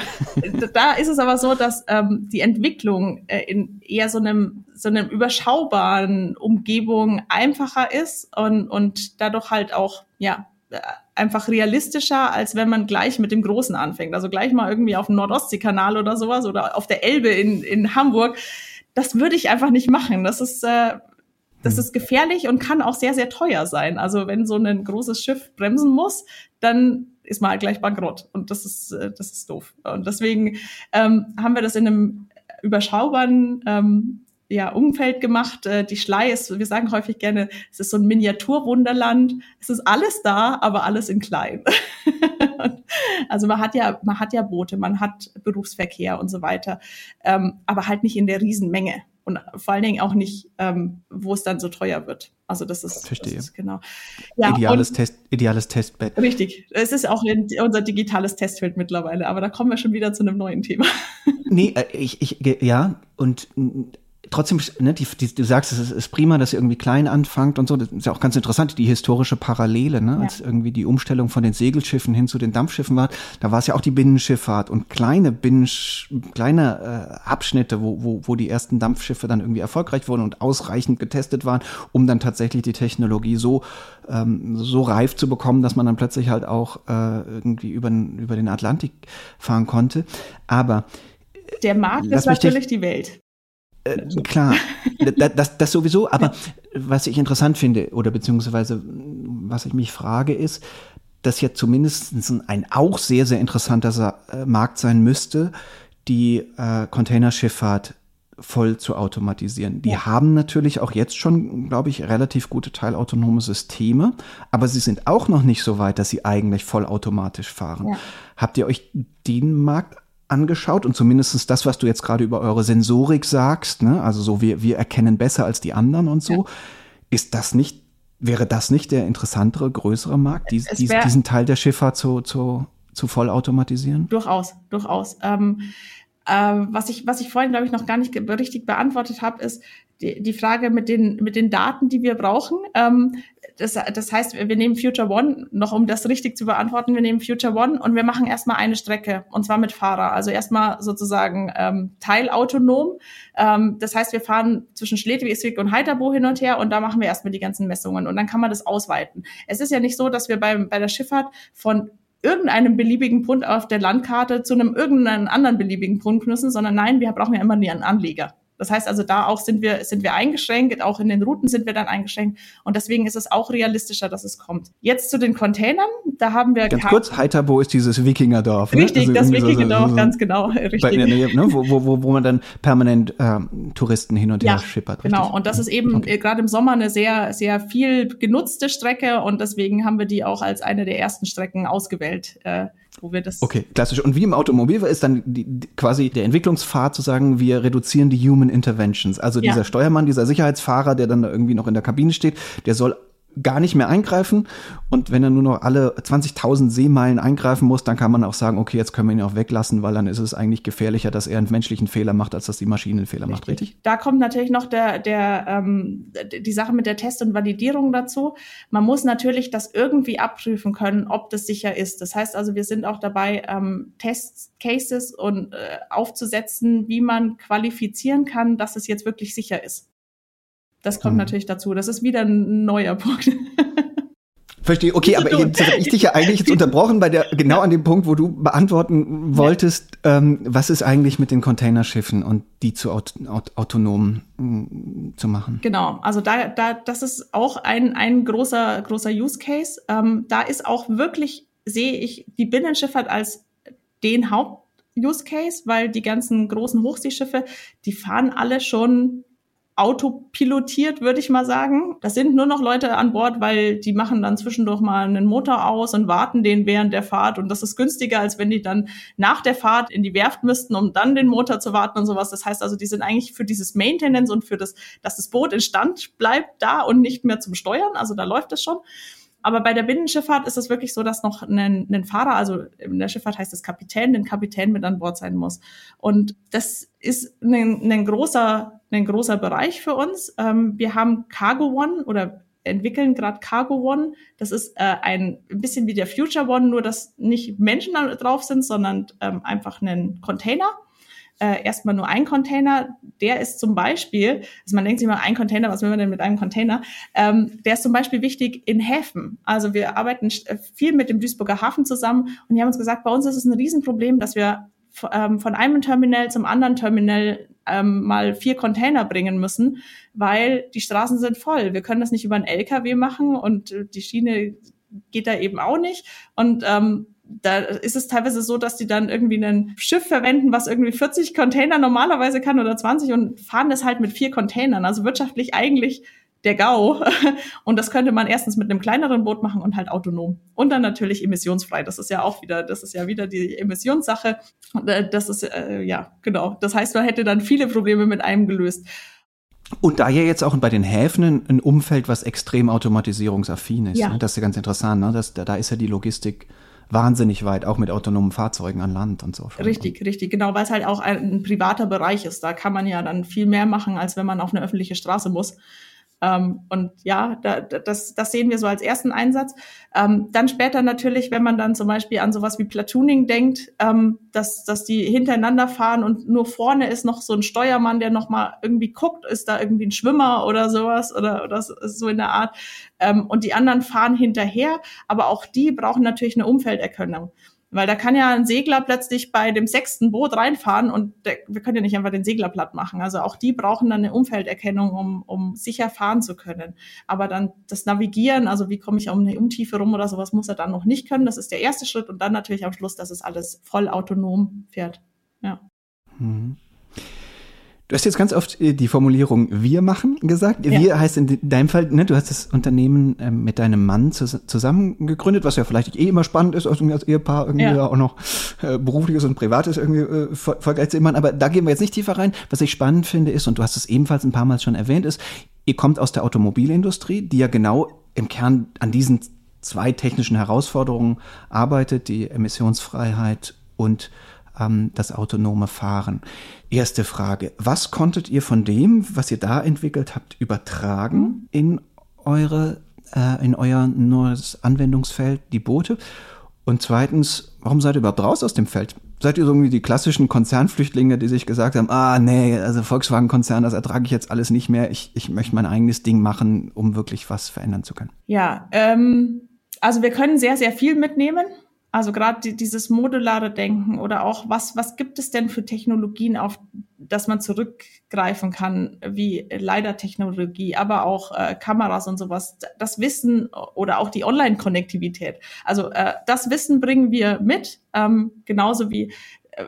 da ist es aber so, dass ähm, die Entwicklung äh, in eher so einem so einem überschaubaren Umgebung einfacher ist und und dadurch halt auch ja äh, einfach realistischer, als wenn man gleich mit dem Großen anfängt. Also gleich mal irgendwie auf dem Nordostseekanal oder sowas oder auf der Elbe in, in Hamburg. Das würde ich einfach nicht machen. Das ist äh, das hm. ist gefährlich und kann auch sehr, sehr teuer sein. Also wenn so ein großes Schiff bremsen muss, dann ist man halt gleich bankrott. Und das ist, äh, das ist doof. Und deswegen ähm, haben wir das in einem überschaubaren ähm, ja, Umfeld gemacht. Äh, die Schlei ist, wir sagen häufig gerne, es ist so ein Miniaturwunderland. Es ist alles da, aber alles in klein. also man hat ja, man hat ja Boote, man hat Berufsverkehr und so weiter, ähm, aber halt nicht in der Riesenmenge und vor allen Dingen auch nicht, ähm, wo es dann so teuer wird. Also das ist, Verstehe. Das ist genau. Ja, ideales, Test, ideales Testbett. Richtig. Es ist auch unser digitales Testfeld mittlerweile, aber da kommen wir schon wieder zu einem neuen Thema. Nee, äh, ich, ich, ja, und trotzdem, ne, die, die, du sagst, es ist, prima, dass ihr irgendwie klein anfangt und so. Das ist ja auch ganz interessant, die historische Parallele, ne, ja. als irgendwie die Umstellung von den Segelschiffen hin zu den Dampfschiffen war. Da war es ja auch die Binnenschifffahrt und kleine Binnen, kleine äh, Abschnitte, wo, wo, wo die ersten Dampfschiffe dann irgendwie erfolgreich wurden und ausreichend getestet waren, um dann tatsächlich die Technologie so ähm, so reif zu bekommen, dass man dann plötzlich halt auch äh, irgendwie über, über den Atlantik fahren konnte. Aber der Markt ist natürlich die Welt. Äh, klar, das, das, das sowieso, aber was ich interessant finde, oder beziehungsweise was ich mich frage, ist, dass ja zumindest ein auch sehr, sehr interessanter äh, Markt sein müsste, die äh, Containerschifffahrt voll zu automatisieren. Die ja. haben natürlich auch jetzt schon, glaube ich, relativ gute teilautonome Systeme, aber sie sind auch noch nicht so weit, dass sie eigentlich vollautomatisch fahren. Ja. Habt ihr euch den Markt angeschaut und zumindest das, was du jetzt gerade über eure Sensorik sagst, ne? also so wir, wir erkennen besser als die anderen und so, ja. ist das nicht, wäre das nicht der interessantere, größere Markt, dies, dies, diesen Teil der Schifffahrt zu, zu, zu vollautomatisieren? Durchaus, durchaus. Ähm, äh, was, ich, was ich vorhin, glaube ich, noch gar nicht richtig beantwortet habe, ist die, die Frage mit den, mit den Daten, die wir brauchen. Ähm, das, das heißt, wir nehmen Future One, noch um das richtig zu beantworten, wir nehmen Future One und wir machen erstmal eine Strecke und zwar mit Fahrer. Also erstmal sozusagen ähm, teilautonom. Ähm, das heißt, wir fahren zwischen Schleswig und Heiterbo hin und her und da machen wir erstmal die ganzen Messungen und dann kann man das ausweiten. Es ist ja nicht so, dass wir beim, bei der Schifffahrt von irgendeinem beliebigen Punkt auf der Landkarte zu einem irgendeinen anderen beliebigen Punkt müssen, sondern nein, wir brauchen ja immer einen Anleger. Das heißt also, da auch sind wir, sind wir eingeschränkt, auch in den Routen sind wir dann eingeschränkt. Und deswegen ist es auch realistischer, dass es kommt. Jetzt zu den Containern, da haben wir. Ganz kurz, Heiterbo ist dieses Wikingerdorf. Ne? Richtig, also das Wikingerdorf, so, so, ganz genau. Richtig. Bei, ne, wo, wo, wo man dann permanent ähm, Touristen hin und her ja, schippert. Richtig? Genau, und das ist eben okay. gerade im Sommer eine sehr, sehr viel genutzte Strecke und deswegen haben wir die auch als eine der ersten Strecken ausgewählt. Äh, wo wir das. Okay, klassisch. Und wie im Automobil ist dann die, die, quasi der Entwicklungspfad zu sagen, wir reduzieren die Human Interventions. Also ja. dieser Steuermann, dieser Sicherheitsfahrer, der dann irgendwie noch in der Kabine steht, der soll gar nicht mehr eingreifen. Und wenn er nur noch alle 20.000 Seemeilen eingreifen muss, dann kann man auch sagen, okay, jetzt können wir ihn auch weglassen, weil dann ist es eigentlich gefährlicher, dass er einen menschlichen Fehler macht, als dass die Maschine einen Fehler macht, richtig? Da kommt natürlich noch der, der, ähm, die Sache mit der Test- und Validierung dazu. Man muss natürlich das irgendwie abprüfen können, ob das sicher ist. Das heißt also, wir sind auch dabei, ähm, Test-Cases und äh, aufzusetzen, wie man qualifizieren kann, dass es jetzt wirklich sicher ist. Das kommt mhm. natürlich dazu. Das ist wieder ein neuer Punkt. Verstehe, okay, aber jetzt habe ich dich ja eigentlich jetzt unterbrochen bei der, genau an dem Punkt, wo du beantworten wolltest, ja. ähm, was ist eigentlich mit den Containerschiffen und die zu aut aut autonom mm, zu machen? Genau, also da, da, das ist auch ein, ein großer, großer Use Case. Ähm, da ist auch wirklich, sehe ich die Binnenschifffahrt als den Haupt Use Case, weil die ganzen großen Hochseeschiffe, die fahren alle schon autopilotiert, würde ich mal sagen. Das sind nur noch Leute an Bord, weil die machen dann zwischendurch mal einen Motor aus und warten den während der Fahrt. Und das ist günstiger, als wenn die dann nach der Fahrt in die Werft müssten, um dann den Motor zu warten und sowas. Das heißt also, die sind eigentlich für dieses Maintenance und für das, dass das Boot in Stand bleibt da und nicht mehr zum Steuern. Also da läuft es schon. Aber bei der Binnenschifffahrt ist es wirklich so, dass noch ein, ein Fahrer, also in der Schifffahrt heißt es Kapitän, ein Kapitän mit an Bord sein muss. Und das ist ein, ein großer, ein großer Bereich für uns. Ähm, wir haben Cargo One oder entwickeln gerade Cargo One. Das ist äh, ein, bisschen wie der Future One, nur dass nicht Menschen drauf sind, sondern ähm, einfach ein Container äh, erstmal nur ein Container. Der ist zum Beispiel, also man denkt sich mal, ein Container, was will man denn mit einem Container? Ähm, der ist zum Beispiel wichtig in Häfen. Also wir arbeiten äh, viel mit dem Duisburger Hafen zusammen und die haben uns gesagt, bei uns ist es ein Riesenproblem, dass wir ähm, von einem Terminal zum anderen Terminal ähm, mal vier Container bringen müssen, weil die Straßen sind voll. Wir können das nicht über einen LKW machen und die Schiene geht da eben auch nicht. Und ähm, da ist es teilweise so, dass die dann irgendwie ein Schiff verwenden, was irgendwie 40 Container normalerweise kann oder 20 und fahren das halt mit vier Containern. Also wirtschaftlich eigentlich der GAU. Und das könnte man erstens mit einem kleineren Boot machen und halt autonom. Und dann natürlich emissionsfrei. Das ist ja auch wieder, das ist ja wieder die Emissionssache. Äh, das ist, äh, ja, genau. Das heißt, man hätte dann viele Probleme mit einem gelöst. Und da ja jetzt auch bei den Häfen ein Umfeld, was extrem automatisierungsaffin ist. Ja. Ne? Das ist ja ganz interessant. Ne? Das, da ist ja die Logistik wahnsinnig weit, auch mit autonomen Fahrzeugen an Land und so. Richtig, richtig, genau, weil es halt auch ein, ein, privater Bereich ist. Da kann man ja dann viel mehr machen, als wenn man auf eine öffentliche Straße muss. Ähm, und ja, da, das, das sehen wir so als ersten Einsatz. Ähm, dann später natürlich, wenn man dann zum Beispiel an sowas wie Platooning denkt, ähm, dass, dass die hintereinander fahren und nur vorne ist noch so ein Steuermann, der noch mal irgendwie guckt, ist da irgendwie ein Schwimmer oder sowas oder, oder so in der Art. Ähm, und die anderen fahren hinterher, aber auch die brauchen natürlich eine Umfelderkennung. Weil da kann ja ein Segler plötzlich bei dem sechsten Boot reinfahren und der, wir können ja nicht einfach den Segler platt machen. Also auch die brauchen dann eine Umfelderkennung, um, um sicher fahren zu können. Aber dann das Navigieren, also wie komme ich um eine Untiefe rum oder sowas, muss er dann noch nicht können. Das ist der erste Schritt und dann natürlich am Schluss, dass es alles voll autonom fährt. Ja. Mhm. Du hast jetzt ganz oft äh, die Formulierung wir machen gesagt. Ja. Wir heißt in deinem Fall, ne, du hast das Unternehmen ähm, mit deinem Mann zusammen gegründet, was ja vielleicht eh immer spannend ist, also als Ehepaar irgendwie ja. auch noch äh, berufliches und privates irgendwie äh, Volker Zimmermann. Aber da gehen wir jetzt nicht tiefer rein. Was ich spannend finde ist, und du hast es ebenfalls ein paar Mal schon erwähnt, ist, ihr kommt aus der Automobilindustrie, die ja genau im Kern an diesen zwei technischen Herausforderungen arbeitet, die Emissionsfreiheit und ähm, das autonome Fahren. Erste Frage, was konntet ihr von dem, was ihr da entwickelt habt, übertragen in eure äh, in euer neues Anwendungsfeld, die Boote? Und zweitens, warum seid ihr überhaupt raus aus dem Feld? Seid ihr so irgendwie die klassischen Konzernflüchtlinge, die sich gesagt haben, ah nee, also Volkswagen-Konzern, das ertrage ich jetzt alles nicht mehr. Ich, ich möchte mein eigenes Ding machen, um wirklich was verändern zu können. Ja, ähm, also wir können sehr, sehr viel mitnehmen. Also gerade dieses modulare Denken oder auch was, was gibt es denn für Technologien, auf das man zurückgreifen kann, wie Leider-Technologie, aber auch äh, Kameras und sowas. Das Wissen oder auch die Online-Konnektivität. Also äh, das Wissen bringen wir mit, ähm, genauso wie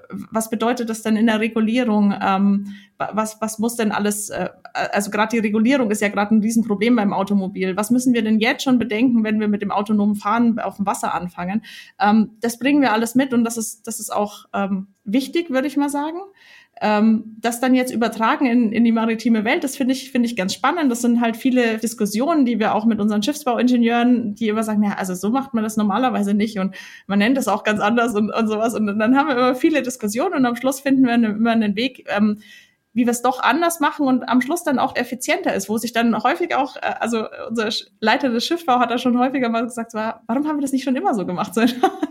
was bedeutet das denn in der Regulierung? Ähm, was, was muss denn alles, äh, also gerade die Regulierung ist ja gerade ein Riesenproblem beim Automobil. Was müssen wir denn jetzt schon bedenken, wenn wir mit dem autonomen Fahren auf dem Wasser anfangen? Ähm, das bringen wir alles mit und das ist, das ist auch ähm, wichtig, würde ich mal sagen. ähm, das dann jetzt übertragen in, in die maritime Welt, das finde ich, finde ich ganz spannend. Das sind halt viele Diskussionen, die wir auch mit unseren Schiffsbauingenieuren, die immer sagen, ja, also so macht man das normalerweise nicht und man nennt das auch ganz anders und, und sowas. Und dann haben wir immer viele Diskussionen und am Schluss finden wir immer einen Weg, ähm, wie wir es doch anders machen und am Schluss dann auch effizienter ist, wo sich dann häufig auch, äh, also unser Leiter des Schiffbau hat da schon häufiger mal gesagt, warum haben wir das nicht schon immer so gemacht?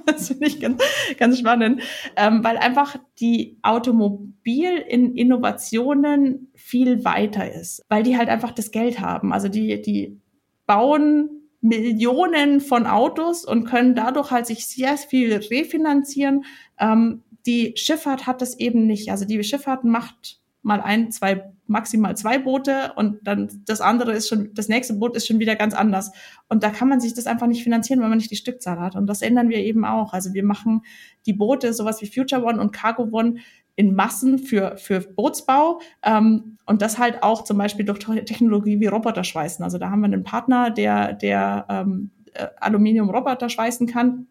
Das finde ich ganz, ganz spannend, ähm, weil einfach die Automobil in Innovationen viel weiter ist, weil die halt einfach das Geld haben. Also die, die bauen Millionen von Autos und können dadurch halt sich sehr viel refinanzieren. Ähm, die Schifffahrt hat das eben nicht. Also die Schifffahrt macht mal ein, zwei, maximal zwei Boote und dann das andere ist schon, das nächste Boot ist schon wieder ganz anders. Und da kann man sich das einfach nicht finanzieren, weil man nicht die Stückzahl hat. Und das ändern wir eben auch. Also wir machen die Boote, sowas wie Future One und Cargo One, in Massen für, für Bootsbau ähm, und das halt auch zum Beispiel durch Technologie wie Roboterschweißen. Also da haben wir einen Partner, der, der ähm, äh, Aluminium-Roboter schweißen kann.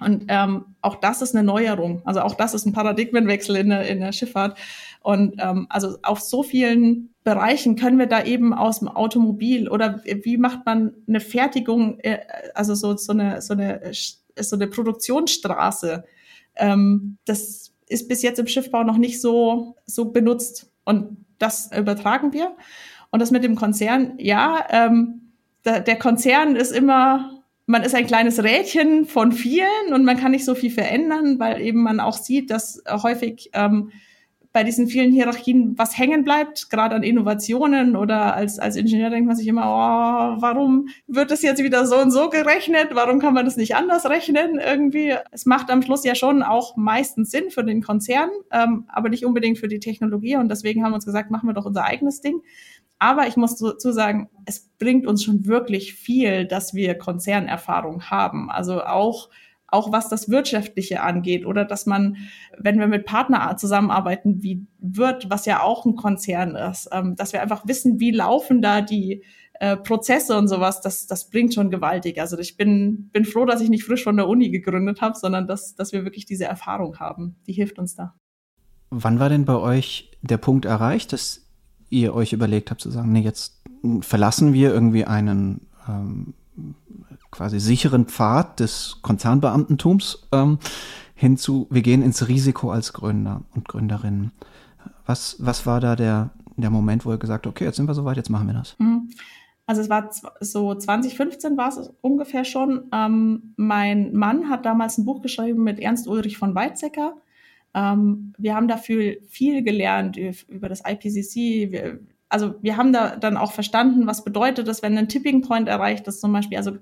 Und ähm, auch das ist eine Neuerung. Also auch das ist ein Paradigmenwechsel in der, in der Schifffahrt. Und ähm, also auf so vielen Bereichen können wir da eben aus dem Automobil oder wie macht man eine Fertigung, äh, also so, so, eine, so, eine, so eine Produktionsstraße. Ähm, das ist bis jetzt im Schiffbau noch nicht so, so benutzt. Und das übertragen wir. Und das mit dem Konzern, ja, ähm, der, der Konzern ist immer man ist ein kleines Rädchen von vielen und man kann nicht so viel verändern, weil eben man auch sieht, dass häufig ähm, bei diesen vielen Hierarchien was hängen bleibt, gerade an Innovationen oder als, als Ingenieur denkt man sich immer, oh, warum wird das jetzt wieder so und so gerechnet? Warum kann man das nicht anders rechnen irgendwie? Es macht am Schluss ja schon auch meistens Sinn für den Konzern, ähm, aber nicht unbedingt für die Technologie und deswegen haben wir uns gesagt, machen wir doch unser eigenes Ding. Aber ich muss dazu sagen, es bringt uns schon wirklich viel, dass wir Konzernerfahrung haben. Also auch auch was das Wirtschaftliche angeht oder dass man, wenn wir mit Partner zusammenarbeiten, wie wird, was ja auch ein Konzern ist, ähm, dass wir einfach wissen, wie laufen da die äh, Prozesse und sowas, das, das bringt schon gewaltig. Also ich bin, bin froh, dass ich nicht frisch von der Uni gegründet habe, sondern dass, dass wir wirklich diese Erfahrung haben. Die hilft uns da. Wann war denn bei euch der Punkt erreicht, dass ihr euch überlegt habt zu sagen, nee, jetzt verlassen wir irgendwie einen ähm, quasi sicheren Pfad des Konzernbeamtentums ähm, hinzu, wir gehen ins Risiko als Gründer und Gründerinnen. Was, was war da der, der Moment, wo ihr gesagt habt, okay, jetzt sind wir soweit, jetzt machen wir das? Mhm. Also es war so 2015 war es ungefähr schon. Ähm, mein Mann hat damals ein Buch geschrieben mit Ernst Ulrich von Weizsäcker. Ähm, wir haben dafür viel gelernt über das IPCC. Also wir haben da dann auch verstanden, was bedeutet das, wenn ein Tipping Point erreicht ist, zum Beispiel, also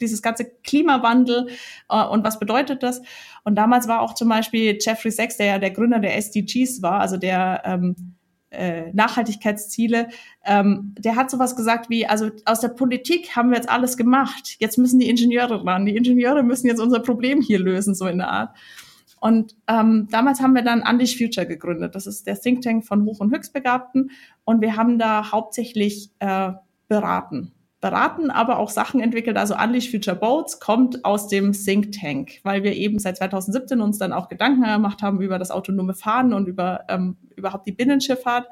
dieses ganze Klimawandel äh, und was bedeutet das? Und damals war auch zum Beispiel Jeffrey Sachs, der ja der Gründer der SDGs war, also der ähm, äh, Nachhaltigkeitsziele, ähm, der hat sowas gesagt wie, also aus der Politik haben wir jetzt alles gemacht, jetzt müssen die Ingenieure ran, die Ingenieure müssen jetzt unser Problem hier lösen, so in der Art. Und ähm, damals haben wir dann Unleash Future gegründet. Das ist der Think Tank von Hoch- und Höchstbegabten. Und wir haben da hauptsächlich äh, beraten. Beraten, aber auch Sachen entwickelt. Also Unleash Future Boats kommt aus dem Think Tank, weil wir eben seit 2017 uns dann auch Gedanken gemacht haben über das autonome Fahren und über ähm, überhaupt die Binnenschifffahrt.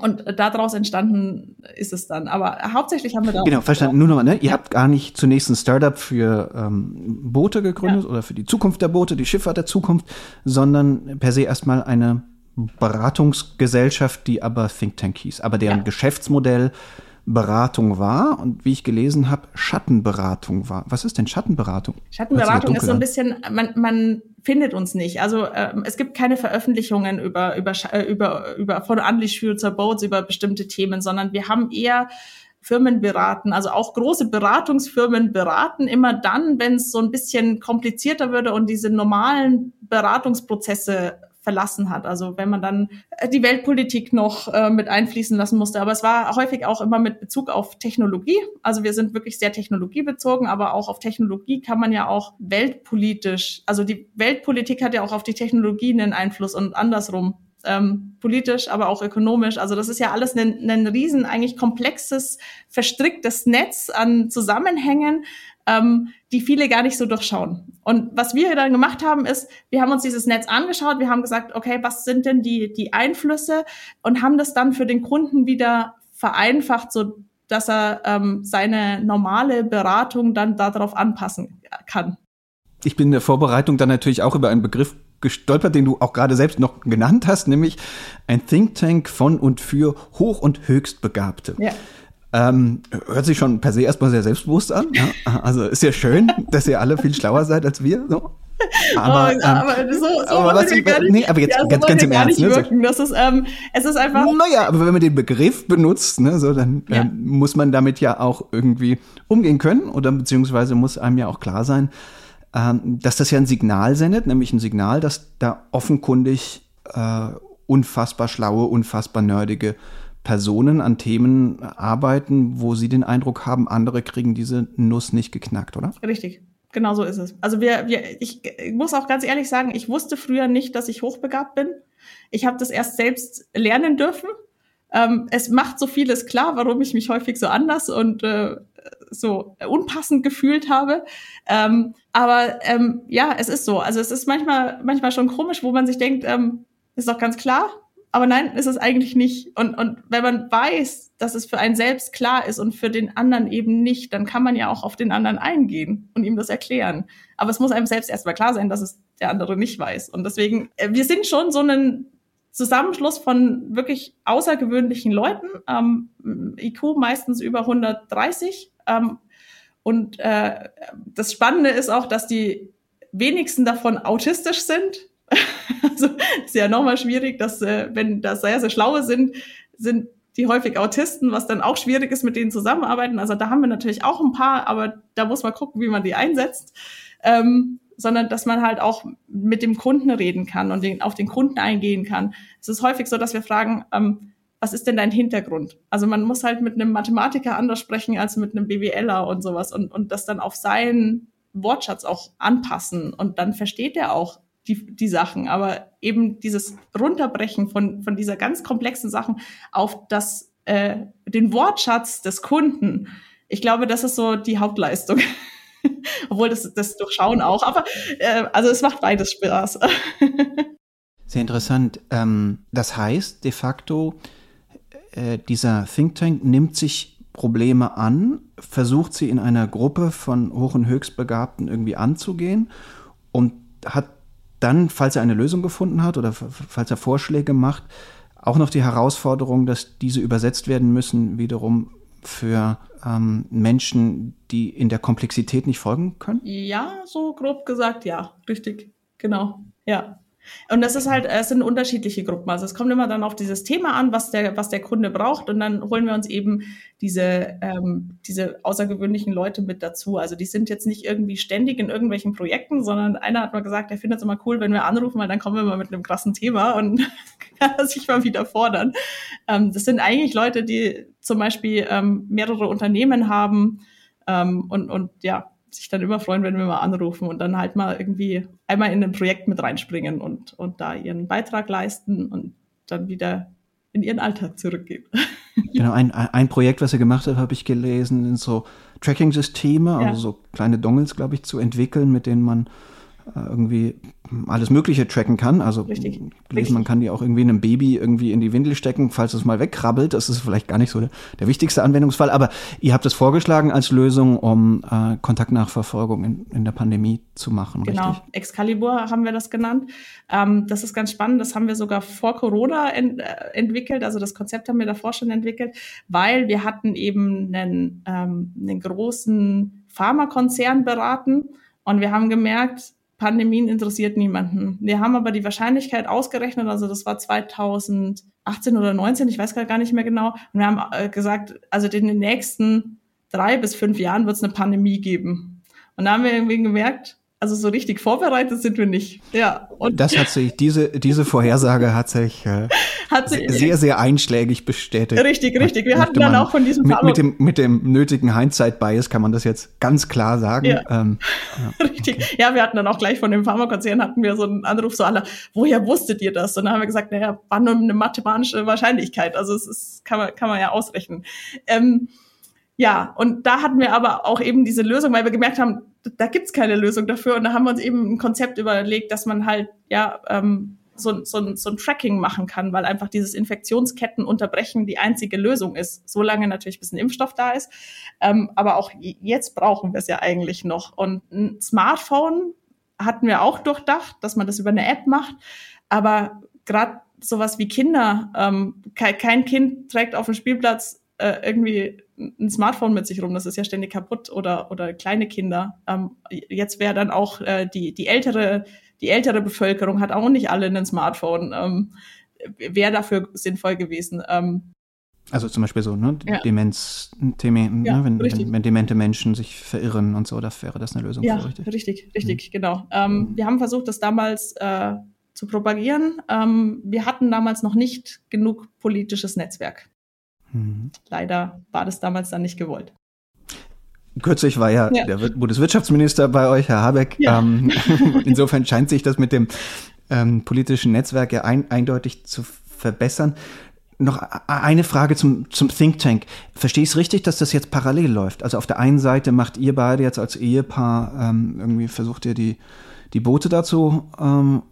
Und daraus entstanden ist es dann. Aber hauptsächlich haben wir da. Genau, verstanden. Nur nochmal, ne? Ihr habt gar nicht zunächst ein Startup für ähm, Boote gegründet ja. oder für die Zukunft der Boote, die Schifffahrt der Zukunft, sondern per se erstmal eine Beratungsgesellschaft, die aber Think Tank hieß, aber deren ja. Geschäftsmodell Beratung war und wie ich gelesen habe, Schattenberatung war. Was ist denn Schattenberatung? Schattenberatung ist so ein bisschen, man, man findet uns nicht. Also äh, es gibt keine Veröffentlichungen über, über, äh, über, über von Unleash Future Boats über bestimmte Themen, sondern wir haben eher Firmen beraten, also auch große Beratungsfirmen beraten immer dann, wenn es so ein bisschen komplizierter würde und diese normalen Beratungsprozesse verlassen hat. Also wenn man dann äh, die Weltpolitik noch äh, mit einfließen lassen musste. Aber es war häufig auch immer mit Bezug auf Technologie. Also wir sind wirklich sehr technologiebezogen, aber auch auf Technologie kann man ja auch weltpolitisch, also die Weltpolitik hat ja auch auf die Technologie einen Einfluss und andersrum. Ähm, politisch, aber auch ökonomisch. Also das ist ja alles ein, ein riesen, eigentlich komplexes, verstricktes Netz an Zusammenhängen, ähm, die viele gar nicht so durchschauen. Und was wir dann gemacht haben, ist, wir haben uns dieses Netz angeschaut, wir haben gesagt, okay, was sind denn die, die Einflüsse und haben das dann für den Kunden wieder vereinfacht, so dass er ähm, seine normale Beratung dann darauf anpassen kann. Ich bin in der Vorbereitung dann natürlich auch über einen Begriff gestolpert, den du auch gerade selbst noch genannt hast, nämlich ein Think Tank von und für Hoch- und Höchstbegabte. Ja. Ähm, hört sich schon per se erstmal sehr selbstbewusst an. Ja? Also ist ja schön, dass ihr alle viel schlauer seid als wir. So. Aber, oh, ähm, aber so, so aber was ich, nicht, nee, aber jetzt ja, so ganz, ganz im Ernst. Ne, so. das ist, ähm, es ist einfach. Naja, aber wenn man den Begriff benutzt, ne, so, dann ja. ähm, muss man damit ja auch irgendwie umgehen können oder beziehungsweise muss einem ja auch klar sein, ähm, dass das ja ein Signal sendet, nämlich ein Signal, dass da offenkundig äh, unfassbar schlaue, unfassbar nerdige Personen an Themen arbeiten, wo sie den Eindruck haben, andere kriegen diese Nuss nicht geknackt, oder? Richtig. Genau so ist es. Also wir, wir, ich, muss auch ganz ehrlich sagen, ich wusste früher nicht, dass ich hochbegabt bin. Ich habe das erst selbst lernen dürfen. Ähm, es macht so vieles klar, warum ich mich häufig so anders und äh, so unpassend gefühlt habe. Ähm, aber ähm, ja, es ist so. Also es ist manchmal, manchmal schon komisch, wo man sich denkt, ähm, ist doch ganz klar. Aber nein, ist es eigentlich nicht. Und, und wenn man weiß, dass es für einen selbst klar ist und für den anderen eben nicht, dann kann man ja auch auf den anderen eingehen und ihm das erklären. Aber es muss einem selbst erstmal klar sein, dass es der andere nicht weiß. Und deswegen, äh, wir sind schon so ein Zusammenschluss von wirklich außergewöhnlichen Leuten, ähm, IQ meistens über 130. Ähm, und äh, das Spannende ist auch, dass die wenigsten davon autistisch sind. ist ja nochmal schwierig, dass äh, wenn das sehr, sehr schlaue sind, sind die häufig Autisten, was dann auch schwierig ist, mit denen zusammenarbeiten. Also da haben wir natürlich auch ein paar, aber da muss man gucken, wie man die einsetzt. Ähm, sondern dass man halt auch mit dem Kunden reden kann und den, auf den Kunden eingehen kann. Es ist häufig so, dass wir fragen, ähm, was ist denn dein Hintergrund? Also man muss halt mit einem Mathematiker anders sprechen als mit einem BWLer und sowas und, und das dann auf seinen Wortschatz auch anpassen und dann versteht er auch die, die Sachen. Aber eben dieses Runterbrechen von, von dieser ganz komplexen Sachen auf das, äh, den Wortschatz des Kunden, ich glaube, das ist so die Hauptleistung. Obwohl das, das Durchschauen auch. Aber äh, also es macht beides Spaß. Sehr interessant. Ähm, das heißt de facto, äh, dieser Think Tank nimmt sich Probleme an, versucht sie in einer Gruppe von Hoch- und Höchstbegabten irgendwie anzugehen und hat dann, falls er eine Lösung gefunden hat oder falls er Vorschläge macht, auch noch die Herausforderung, dass diese übersetzt werden müssen, wiederum für ähm, Menschen, die in der Komplexität nicht folgen können? Ja, so grob gesagt, ja, richtig, genau, ja. Und das ist halt, es sind unterschiedliche Gruppen. Also es kommt immer dann auf dieses Thema an, was der, was der Kunde braucht. Und dann holen wir uns eben diese, ähm, diese außergewöhnlichen Leute mit dazu. Also die sind jetzt nicht irgendwie ständig in irgendwelchen Projekten, sondern einer hat mal gesagt, er findet es immer cool, wenn wir anrufen, weil dann kommen wir mal mit einem krassen Thema und kann sich mal wieder fordern. Ähm, das sind eigentlich Leute, die zum Beispiel ähm, mehrere Unternehmen haben ähm, und, und ja, sich dann immer freuen, wenn wir mal anrufen und dann halt mal irgendwie einmal in ein Projekt mit reinspringen und, und da ihren Beitrag leisten und dann wieder in ihren Alltag zurückgehen. Genau, ein, ein Projekt, was ihr gemacht habt, habe ich gelesen, sind so Tracking-Systeme, ja. also so kleine Dongles, glaube ich, zu entwickeln, mit denen man irgendwie alles Mögliche tracken kann. Also Richtig. gelesen, man kann die auch irgendwie einem Baby irgendwie in die Windel stecken, falls es mal wegkrabbelt. Das ist vielleicht gar nicht so der, der wichtigste Anwendungsfall, aber ihr habt es vorgeschlagen als Lösung, um äh, Kontaktnachverfolgung in, in der Pandemie zu machen. Genau, richtig? Excalibur haben wir das genannt. Ähm, das ist ganz spannend. Das haben wir sogar vor Corona ent, äh, entwickelt. Also das Konzept haben wir davor schon entwickelt, weil wir hatten eben einen, ähm, einen großen Pharmakonzern beraten und wir haben gemerkt, Pandemien interessiert niemanden. Wir haben aber die Wahrscheinlichkeit ausgerechnet, also das war 2018 oder 19, ich weiß gar nicht mehr genau. Und wir haben äh, gesagt, also in den nächsten drei bis fünf Jahren wird es eine Pandemie geben. Und da haben wir irgendwie gemerkt, also so richtig vorbereitet sind wir nicht. Ja. Und das hat sich, diese, diese Vorhersage hat sich, äh, hat sich sehr, sehr einschlägig bestätigt. Richtig, richtig. Wir hatten dann auch von diesem mit, mit, dem, mit dem nötigen Hindsight-Bias kann man das jetzt ganz klar sagen. Ja. Ähm, ja. Richtig. Okay. Ja, wir hatten dann auch gleich von dem Pharmakonzern hatten wir so einen Anruf so alle, woher wusstet ihr das? Und dann haben wir gesagt, naja, war nur eine mathematische Wahrscheinlichkeit. Also es ist, kann man, kann man ja ausrechnen. Ähm, ja, und da hatten wir aber auch eben diese Lösung, weil wir gemerkt haben, da gibt's keine Lösung dafür. Und da haben wir uns eben ein Konzept überlegt, dass man halt ja ähm, so, so, so ein Tracking machen kann, weil einfach dieses Infektionsketten unterbrechen die einzige Lösung ist. Solange natürlich bis ein Impfstoff da ist. Ähm, aber auch jetzt brauchen wir es ja eigentlich noch. Und ein Smartphone hatten wir auch durchdacht, dass man das über eine App macht. Aber gerade sowas wie Kinder, ähm, kein, kein Kind trägt auf dem Spielplatz äh, irgendwie ein Smartphone mit sich rum, das ist ja ständig kaputt oder oder kleine Kinder. Ähm, jetzt wäre dann auch äh, die die ältere die ältere Bevölkerung hat auch nicht alle ein Smartphone. Ähm, wäre dafür sinnvoll gewesen. Ähm, also zum Beispiel so, ne? Ja. Demenz-Themen, ja, ne? wenn, wenn, wenn, demente Menschen sich verirren und so, das wäre das eine Lösung ja, für, richtig? Richtig, richtig, mhm. genau. Ähm, mhm. Wir haben versucht, das damals äh, zu propagieren. Ähm, wir hatten damals noch nicht genug politisches Netzwerk. Mhm. Leider war das damals dann nicht gewollt. Kürzlich war ja, ja. der Bundeswirtschaftsminister bei euch, Herr Habeck. Ja. Ähm, insofern scheint sich das mit dem ähm, politischen Netzwerk ja ein, eindeutig zu verbessern. Noch eine Frage zum, zum Think Tank. Verstehe ich es richtig, dass das jetzt parallel läuft? Also auf der einen Seite macht ihr beide jetzt als Ehepaar ähm, irgendwie versucht ihr die, die Boote dazu, ähm,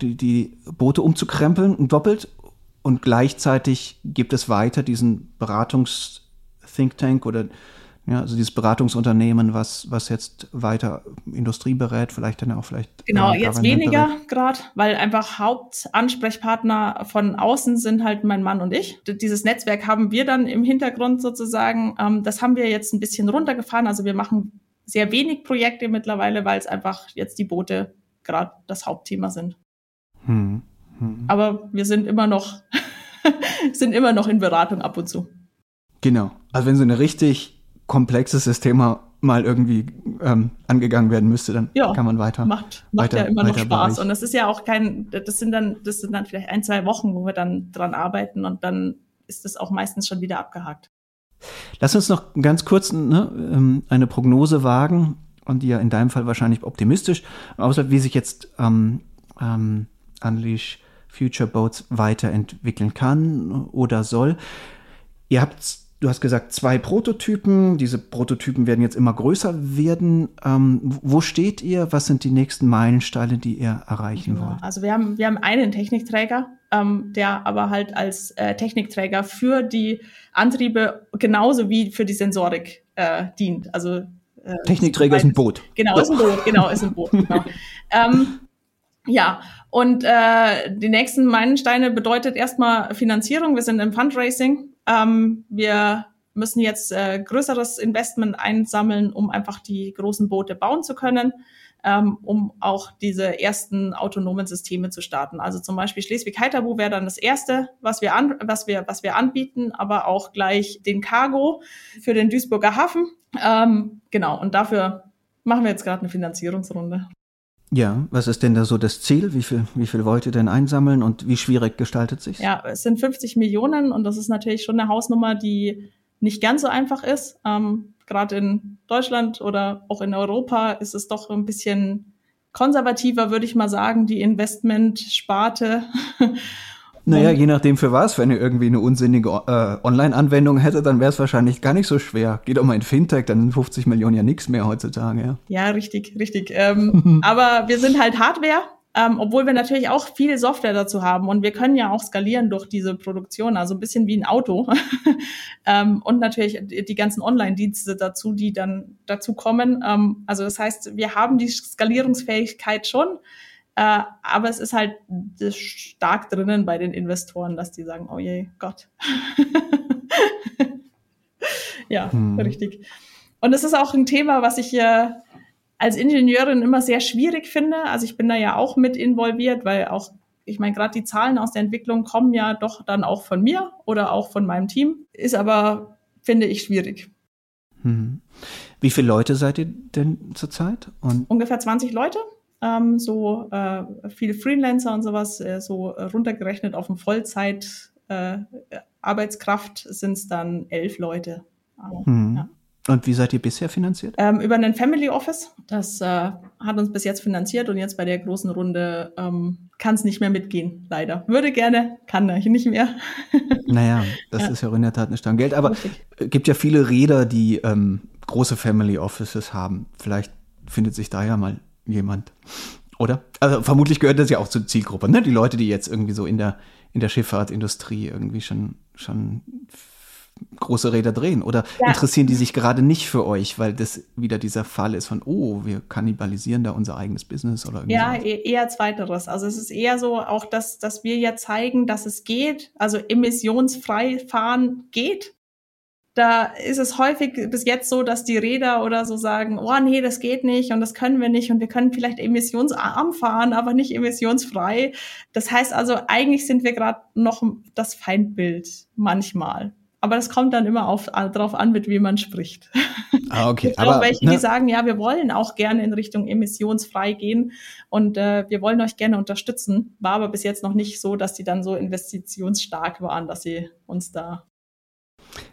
die, die Boote umzukrempeln doppelt und gleichzeitig gibt es weiter diesen Beratungs-Think Tank oder ja, also dieses Beratungsunternehmen, was, was jetzt weiter Industrie berät, vielleicht dann auch vielleicht. Genau, äh, jetzt weniger gerade, weil einfach Hauptansprechpartner von außen sind halt mein Mann und ich. Dieses Netzwerk haben wir dann im Hintergrund sozusagen. Ähm, das haben wir jetzt ein bisschen runtergefahren. Also wir machen sehr wenig Projekte mittlerweile, weil es einfach jetzt die Boote gerade das Hauptthema sind. Hm, hm. Aber wir sind immer noch, sind immer noch in Beratung ab und zu. Genau. Also wenn so eine richtig komplexes Thema mal irgendwie ähm, angegangen werden müsste, dann ja, kann man weiter. Macht, macht weiter, ja immer noch Spaß. Und das ist ja auch kein, das sind dann, das sind dann vielleicht ein, zwei Wochen, wo wir dann dran arbeiten und dann ist das auch meistens schon wieder abgehakt. Lass uns noch ganz kurz ne, ähm, eine Prognose wagen und die ja in deinem Fall wahrscheinlich optimistisch aussieht, wie sich jetzt ähm, ähm, Unleash Future Boats weiterentwickeln kann oder soll. Ihr habt Du hast gesagt, zwei Prototypen. Diese Prototypen werden jetzt immer größer werden. Ähm, wo steht ihr? Was sind die nächsten Meilensteine, die ihr erreichen genau. wollt? Also wir haben, wir haben einen Technikträger, ähm, der aber halt als äh, Technikträger für die Antriebe genauso wie für die Sensorik äh, dient. Also äh, Technikträger ist ein Boot. Genau, ist ein Boot. Genau, ist ein Boot. Genau. ähm, ja, und äh, die nächsten Meilensteine bedeutet erstmal Finanzierung. Wir sind im Fundraising. Ähm, wir müssen jetzt äh, größeres Investment einsammeln, um einfach die großen Boote bauen zu können, ähm, um auch diese ersten autonomen Systeme zu starten. Also zum Beispiel Schleswig-Heiterbu wäre dann das erste, was wir, an, was, wir, was wir anbieten, aber auch gleich den Cargo für den Duisburger Hafen. Ähm, genau, und dafür machen wir jetzt gerade eine Finanzierungsrunde. Ja, was ist denn da so das Ziel? Wie viel, wie viel wollt ihr denn einsammeln und wie schwierig gestaltet sich? Ja, es sind 50 Millionen und das ist natürlich schon eine Hausnummer, die nicht ganz so einfach ist. Ähm, Gerade in Deutschland oder auch in Europa ist es doch ein bisschen konservativer, würde ich mal sagen, die Investmentsparte. Naja, je nachdem für was. Wenn ihr irgendwie eine unsinnige äh, Online-Anwendung hättet, dann wäre es wahrscheinlich gar nicht so schwer. Geht auch mal in Fintech, dann sind 50 Millionen ja nichts mehr heutzutage. Ja, ja richtig, richtig. Ähm, aber wir sind halt Hardware, ähm, obwohl wir natürlich auch viel Software dazu haben und wir können ja auch skalieren durch diese Produktion, also ein bisschen wie ein Auto. ähm, und natürlich die ganzen Online-Dienste dazu, die dann dazu kommen. Ähm, also das heißt, wir haben die Skalierungsfähigkeit schon. Äh, aber es ist halt stark drinnen bei den Investoren, dass die sagen, oh je, Gott. ja, hm. richtig. Und es ist auch ein Thema, was ich äh, als Ingenieurin immer sehr schwierig finde. Also ich bin da ja auch mit involviert, weil auch, ich meine, gerade die Zahlen aus der Entwicklung kommen ja doch dann auch von mir oder auch von meinem Team. Ist aber, finde ich, schwierig. Hm. Wie viele Leute seid ihr denn zurzeit? Und Ungefähr 20 Leute ähm, so äh, viele Freelancer und sowas, äh, so runtergerechnet auf eine Vollzeit äh, Arbeitskraft sind es dann elf Leute. Aber, mhm. ja. Und wie seid ihr bisher finanziert? Ähm, über einen Family Office. Das äh, hat uns bis jetzt finanziert und jetzt bei der großen Runde ähm, kann es nicht mehr mitgehen, leider. Würde gerne, kann nicht mehr. Naja, das ja. ist ja in der Tat eine Stange Geld. Aber es gibt ja viele Räder, die ähm, große Family Offices haben. Vielleicht findet sich da ja mal jemand. Oder? Also vermutlich gehört das ja auch zur Zielgruppe, ne? Die Leute, die jetzt irgendwie so in der, in der Schifffahrtindustrie irgendwie schon, schon große Räder drehen? Oder ja. interessieren die sich gerade nicht für euch, weil das wieder dieser Fall ist von, oh, wir kannibalisieren da unser eigenes Business oder irgendwie? Ja, e-, eher zweiteres. Also es ist eher so auch, dass, dass wir ja zeigen, dass es geht, also emissionsfrei fahren geht. Da ist es häufig bis jetzt so, dass die Räder oder so sagen, oh nee, das geht nicht und das können wir nicht und wir können vielleicht emissionsarm fahren, aber nicht emissionsfrei. Das heißt also, eigentlich sind wir gerade noch das Feindbild manchmal. Aber das kommt dann immer auf, darauf an, mit wem man spricht. Ah, okay. Es gibt Aber, auch welche, ne? die sagen, ja, wir wollen auch gerne in Richtung emissionsfrei gehen und äh, wir wollen euch gerne unterstützen. War aber bis jetzt noch nicht so, dass die dann so investitionsstark waren, dass sie uns da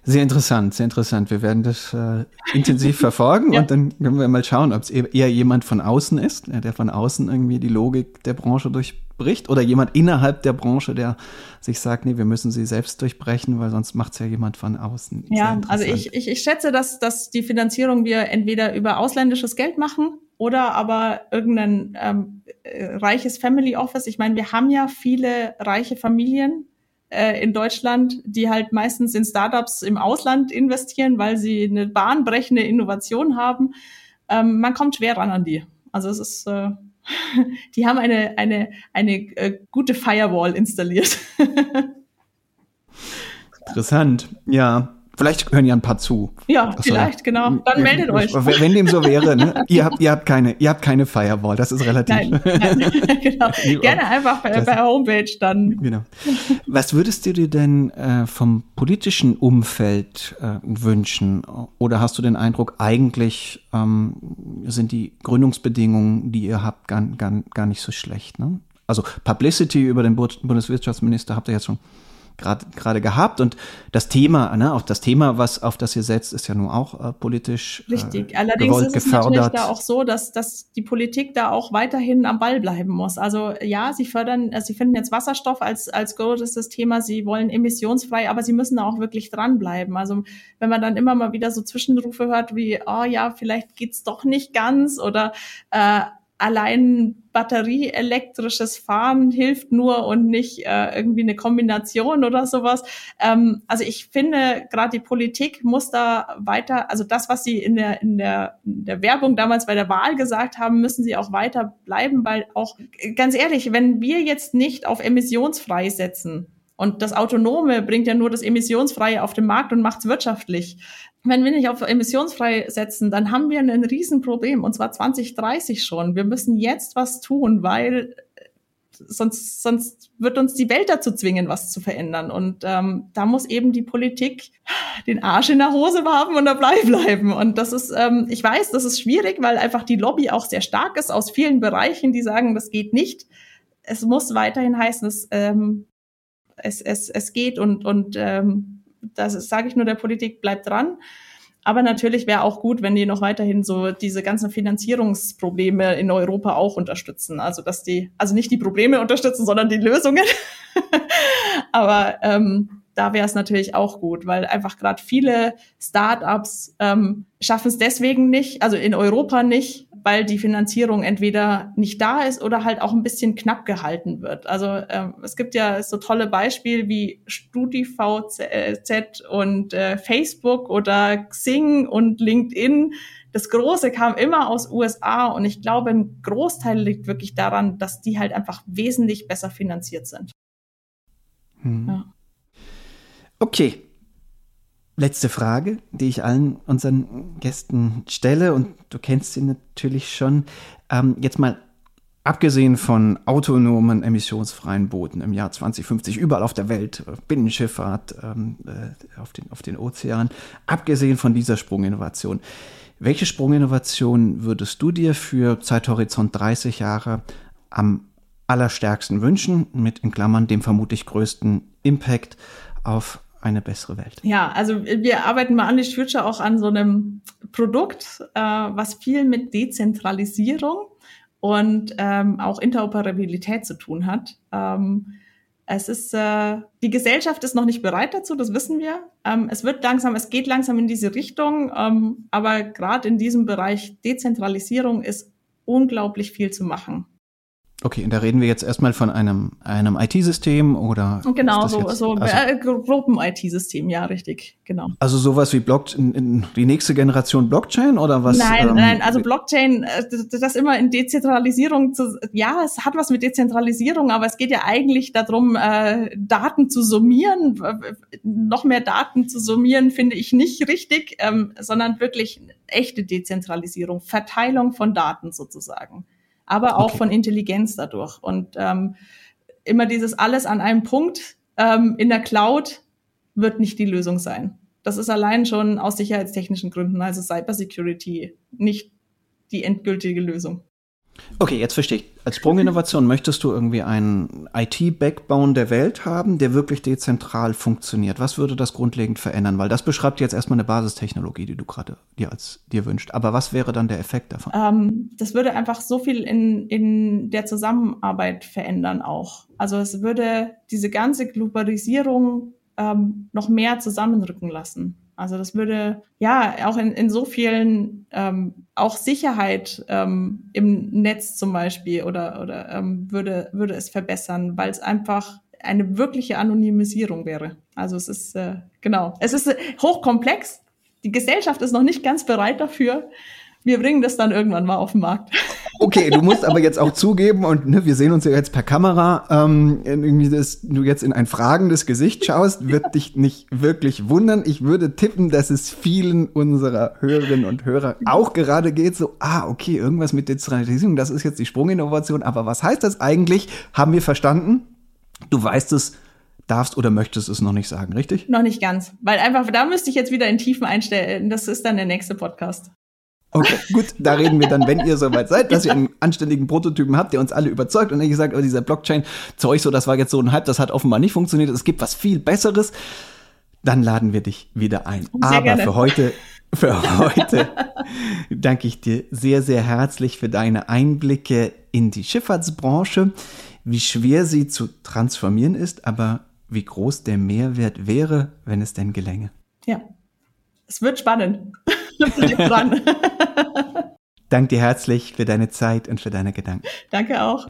sehr interessant, sehr interessant. Wir werden das äh, intensiv verfolgen ja. und dann können wir mal schauen, ob es eher jemand von außen ist, der von außen irgendwie die Logik der Branche durchbricht oder jemand innerhalb der Branche, der sich sagt, nee, wir müssen sie selbst durchbrechen, weil sonst macht es ja jemand von außen. Ja, also ich, ich, ich schätze, dass, dass die Finanzierung wir entweder über ausländisches Geld machen oder aber irgendein ähm, äh, reiches Family Office. Ich meine, wir haben ja viele reiche Familien, äh, in Deutschland, die halt meistens in Startups im Ausland investieren, weil sie eine bahnbrechende Innovation haben. Ähm, man kommt schwer ran an die. Also es ist, äh, die haben eine, eine, eine äh, gute Firewall installiert. Interessant, ja. Vielleicht hören ja ein paar zu. Ja, also, vielleicht, genau. Dann meldet euch. Wenn dem so wäre, ne? ihr, habt, ihr, habt keine, ihr habt keine Firewall, das ist relativ. Nein, nein. genau. Gerne einfach bei, bei Homepage dann. Genau. Was würdest du dir denn äh, vom politischen Umfeld äh, wünschen? Oder hast du den Eindruck, eigentlich ähm, sind die Gründungsbedingungen, die ihr habt, gar, gar, gar nicht so schlecht? Ne? Also Publicity über den Bundeswirtschaftsminister habt ihr jetzt schon gerade gehabt und das Thema, ne, auch das Thema, was auf das ihr setzt, ist ja nun auch äh, politisch äh, Richtig. Allerdings gewollt, ist es gefördert. natürlich da auch so, dass, dass die Politik da auch weiterhin am Ball bleiben muss. Also ja, sie fördern, also sie finden jetzt Wasserstoff als als großes Thema, sie wollen emissionsfrei, aber sie müssen da auch wirklich dranbleiben. Also wenn man dann immer mal wieder so Zwischenrufe hört wie, oh ja, vielleicht geht's doch nicht ganz oder äh, allein batterieelektrisches Fahren hilft nur und nicht äh, irgendwie eine Kombination oder sowas. Ähm, also ich finde, gerade die Politik muss da weiter, also das, was sie in der, in, der, in der Werbung damals bei der Wahl gesagt haben, müssen sie auch weiter bleiben, weil auch, ganz ehrlich, wenn wir jetzt nicht auf emissionsfrei setzen, und das Autonome bringt ja nur das Emissionsfreie auf den Markt und macht es wirtschaftlich wenn wir nicht auf emissionsfrei setzen, dann haben wir ein Riesenproblem und zwar 2030 schon. Wir müssen jetzt was tun, weil äh, sonst, sonst wird uns die Welt dazu zwingen, was zu verändern. Und ähm, da muss eben die Politik den Arsch in der Hose haben und dabei bleiben. Und das ist, ähm, ich weiß, das ist schwierig, weil einfach die Lobby auch sehr stark ist aus vielen Bereichen, die sagen, das geht nicht. Es muss weiterhin heißen, es, ähm, es, es, es geht und, und ähm, das sage ich nur der Politik, bleibt dran. Aber natürlich wäre auch gut, wenn die noch weiterhin so diese ganzen Finanzierungsprobleme in Europa auch unterstützen. Also dass die, also nicht die Probleme unterstützen, sondern die Lösungen. Aber ähm, da wäre es natürlich auch gut, weil einfach gerade viele Startups ähm, schaffen es deswegen nicht, also in Europa nicht, weil die Finanzierung entweder nicht da ist oder halt auch ein bisschen knapp gehalten wird. Also ähm, es gibt ja so tolle Beispiele wie StudiVZ und äh, Facebook oder Xing und LinkedIn. Das Große kam immer aus USA und ich glaube, ein Großteil liegt wirklich daran, dass die halt einfach wesentlich besser finanziert sind. Hm. Ja. Okay, letzte Frage, die ich allen unseren Gästen stelle und du kennst sie natürlich schon. Ähm, jetzt mal abgesehen von autonomen emissionsfreien Booten im Jahr 2050 überall auf der Welt, äh, Binnenschifffahrt ähm, äh, auf, den, auf den Ozeanen, abgesehen von dieser Sprunginnovation. Welche Sprunginnovation würdest du dir für Zeithorizont 30 Jahre am allerstärksten wünschen, mit in Klammern dem vermutlich größten Impact auf eine bessere Welt? Ja, also wir arbeiten bei Unleashed Future auch an so einem Produkt, äh, was viel mit Dezentralisierung und ähm, auch Interoperabilität zu tun hat. Ähm, es ist, äh, die Gesellschaft ist noch nicht bereit dazu, das wissen wir. Ähm, es wird langsam, es geht langsam in diese Richtung, ähm, aber gerade in diesem Bereich Dezentralisierung ist unglaublich viel zu machen. Okay, und da reden wir jetzt erstmal von einem, einem IT-System oder? Genau, so, so also, äh, Gruppen-IT-System, ja, richtig, genau. Also sowas wie Blockchain, die nächste Generation Blockchain oder was? Nein, ähm, nein, also Blockchain, äh, das immer in Dezentralisierung zu, ja, es hat was mit Dezentralisierung, aber es geht ja eigentlich darum, äh, Daten zu summieren. Noch mehr Daten zu summieren finde ich nicht richtig, ähm, sondern wirklich echte Dezentralisierung, Verteilung von Daten sozusagen aber auch okay. von Intelligenz dadurch. Und ähm, immer dieses alles an einem Punkt ähm, in der Cloud wird nicht die Lösung sein. Das ist allein schon aus sicherheitstechnischen Gründen, also Cybersecurity, nicht die endgültige Lösung. Okay, jetzt verstehe ich. Als Sprunginnovation möchtest du irgendwie einen IT-Backbone der Welt haben, der wirklich dezentral funktioniert. Was würde das grundlegend verändern? Weil das beschreibt jetzt erstmal eine Basistechnologie, die du gerade dir als dir wünscht. Aber was wäre dann der Effekt davon? Ähm, das würde einfach so viel in, in der Zusammenarbeit verändern auch. Also es würde diese ganze Globalisierung ähm, noch mehr zusammenrücken lassen. Also das würde ja auch in, in so vielen ähm, auch Sicherheit ähm, im Netz zum Beispiel oder oder ähm, würde würde es verbessern, weil es einfach eine wirkliche Anonymisierung wäre. Also es ist äh, genau, es ist äh, hochkomplex. Die Gesellschaft ist noch nicht ganz bereit dafür. Wir bringen das dann irgendwann mal auf den Markt. Okay, du musst aber jetzt auch zugeben, und ne, wir sehen uns ja jetzt per Kamera, ähm, irgendwie, dass du jetzt in ein fragendes Gesicht schaust, wird dich nicht wirklich wundern. Ich würde tippen, dass es vielen unserer Hörerinnen und Hörer auch gerade geht, so, ah, okay, irgendwas mit Dezentralisierung, das ist jetzt die Sprunginnovation, aber was heißt das eigentlich? Haben wir verstanden? Du weißt es, darfst oder möchtest es noch nicht sagen, richtig? Noch nicht ganz, weil einfach, da müsste ich jetzt wieder in Tiefen einstellen. Das ist dann der nächste Podcast. Okay, gut, da reden wir dann, wenn ihr soweit seid, dass ihr einen anständigen Prototypen habt, der uns alle überzeugt. Und dann gesagt, oh, dieser Blockchain-Zeug, so, das war jetzt so ein Hype, das hat offenbar nicht funktioniert. Es gibt was viel Besseres. Dann laden wir dich wieder ein. Sehr Aber gerne. für heute, für heute danke ich dir sehr, sehr herzlich für deine Einblicke in die Schifffahrtsbranche, wie schwer sie zu transformieren ist, aber wie groß der Mehrwert wäre, wenn es denn gelänge. Ja, es wird spannend. dran. Danke dir herzlich für deine Zeit und für deine Gedanken. Danke auch.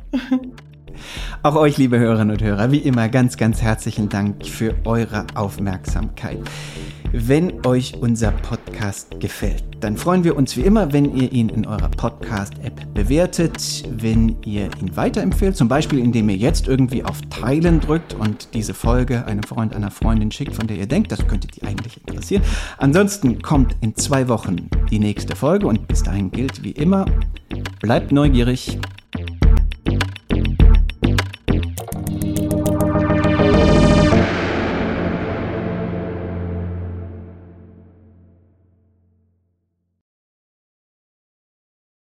Auch euch, liebe Hörerinnen und Hörer, wie immer ganz, ganz herzlichen Dank für eure Aufmerksamkeit. Wenn euch unser Podcast gefällt, dann freuen wir uns wie immer, wenn ihr ihn in eurer Podcast-App bewertet, wenn ihr ihn weiterempfehlt, zum Beispiel indem ihr jetzt irgendwie auf Teilen drückt und diese Folge einem Freund, einer Freundin schickt, von der ihr denkt, das könnte die eigentlich interessieren. Ansonsten kommt in zwei Wochen die nächste Folge und bis dahin gilt wie immer, bleibt neugierig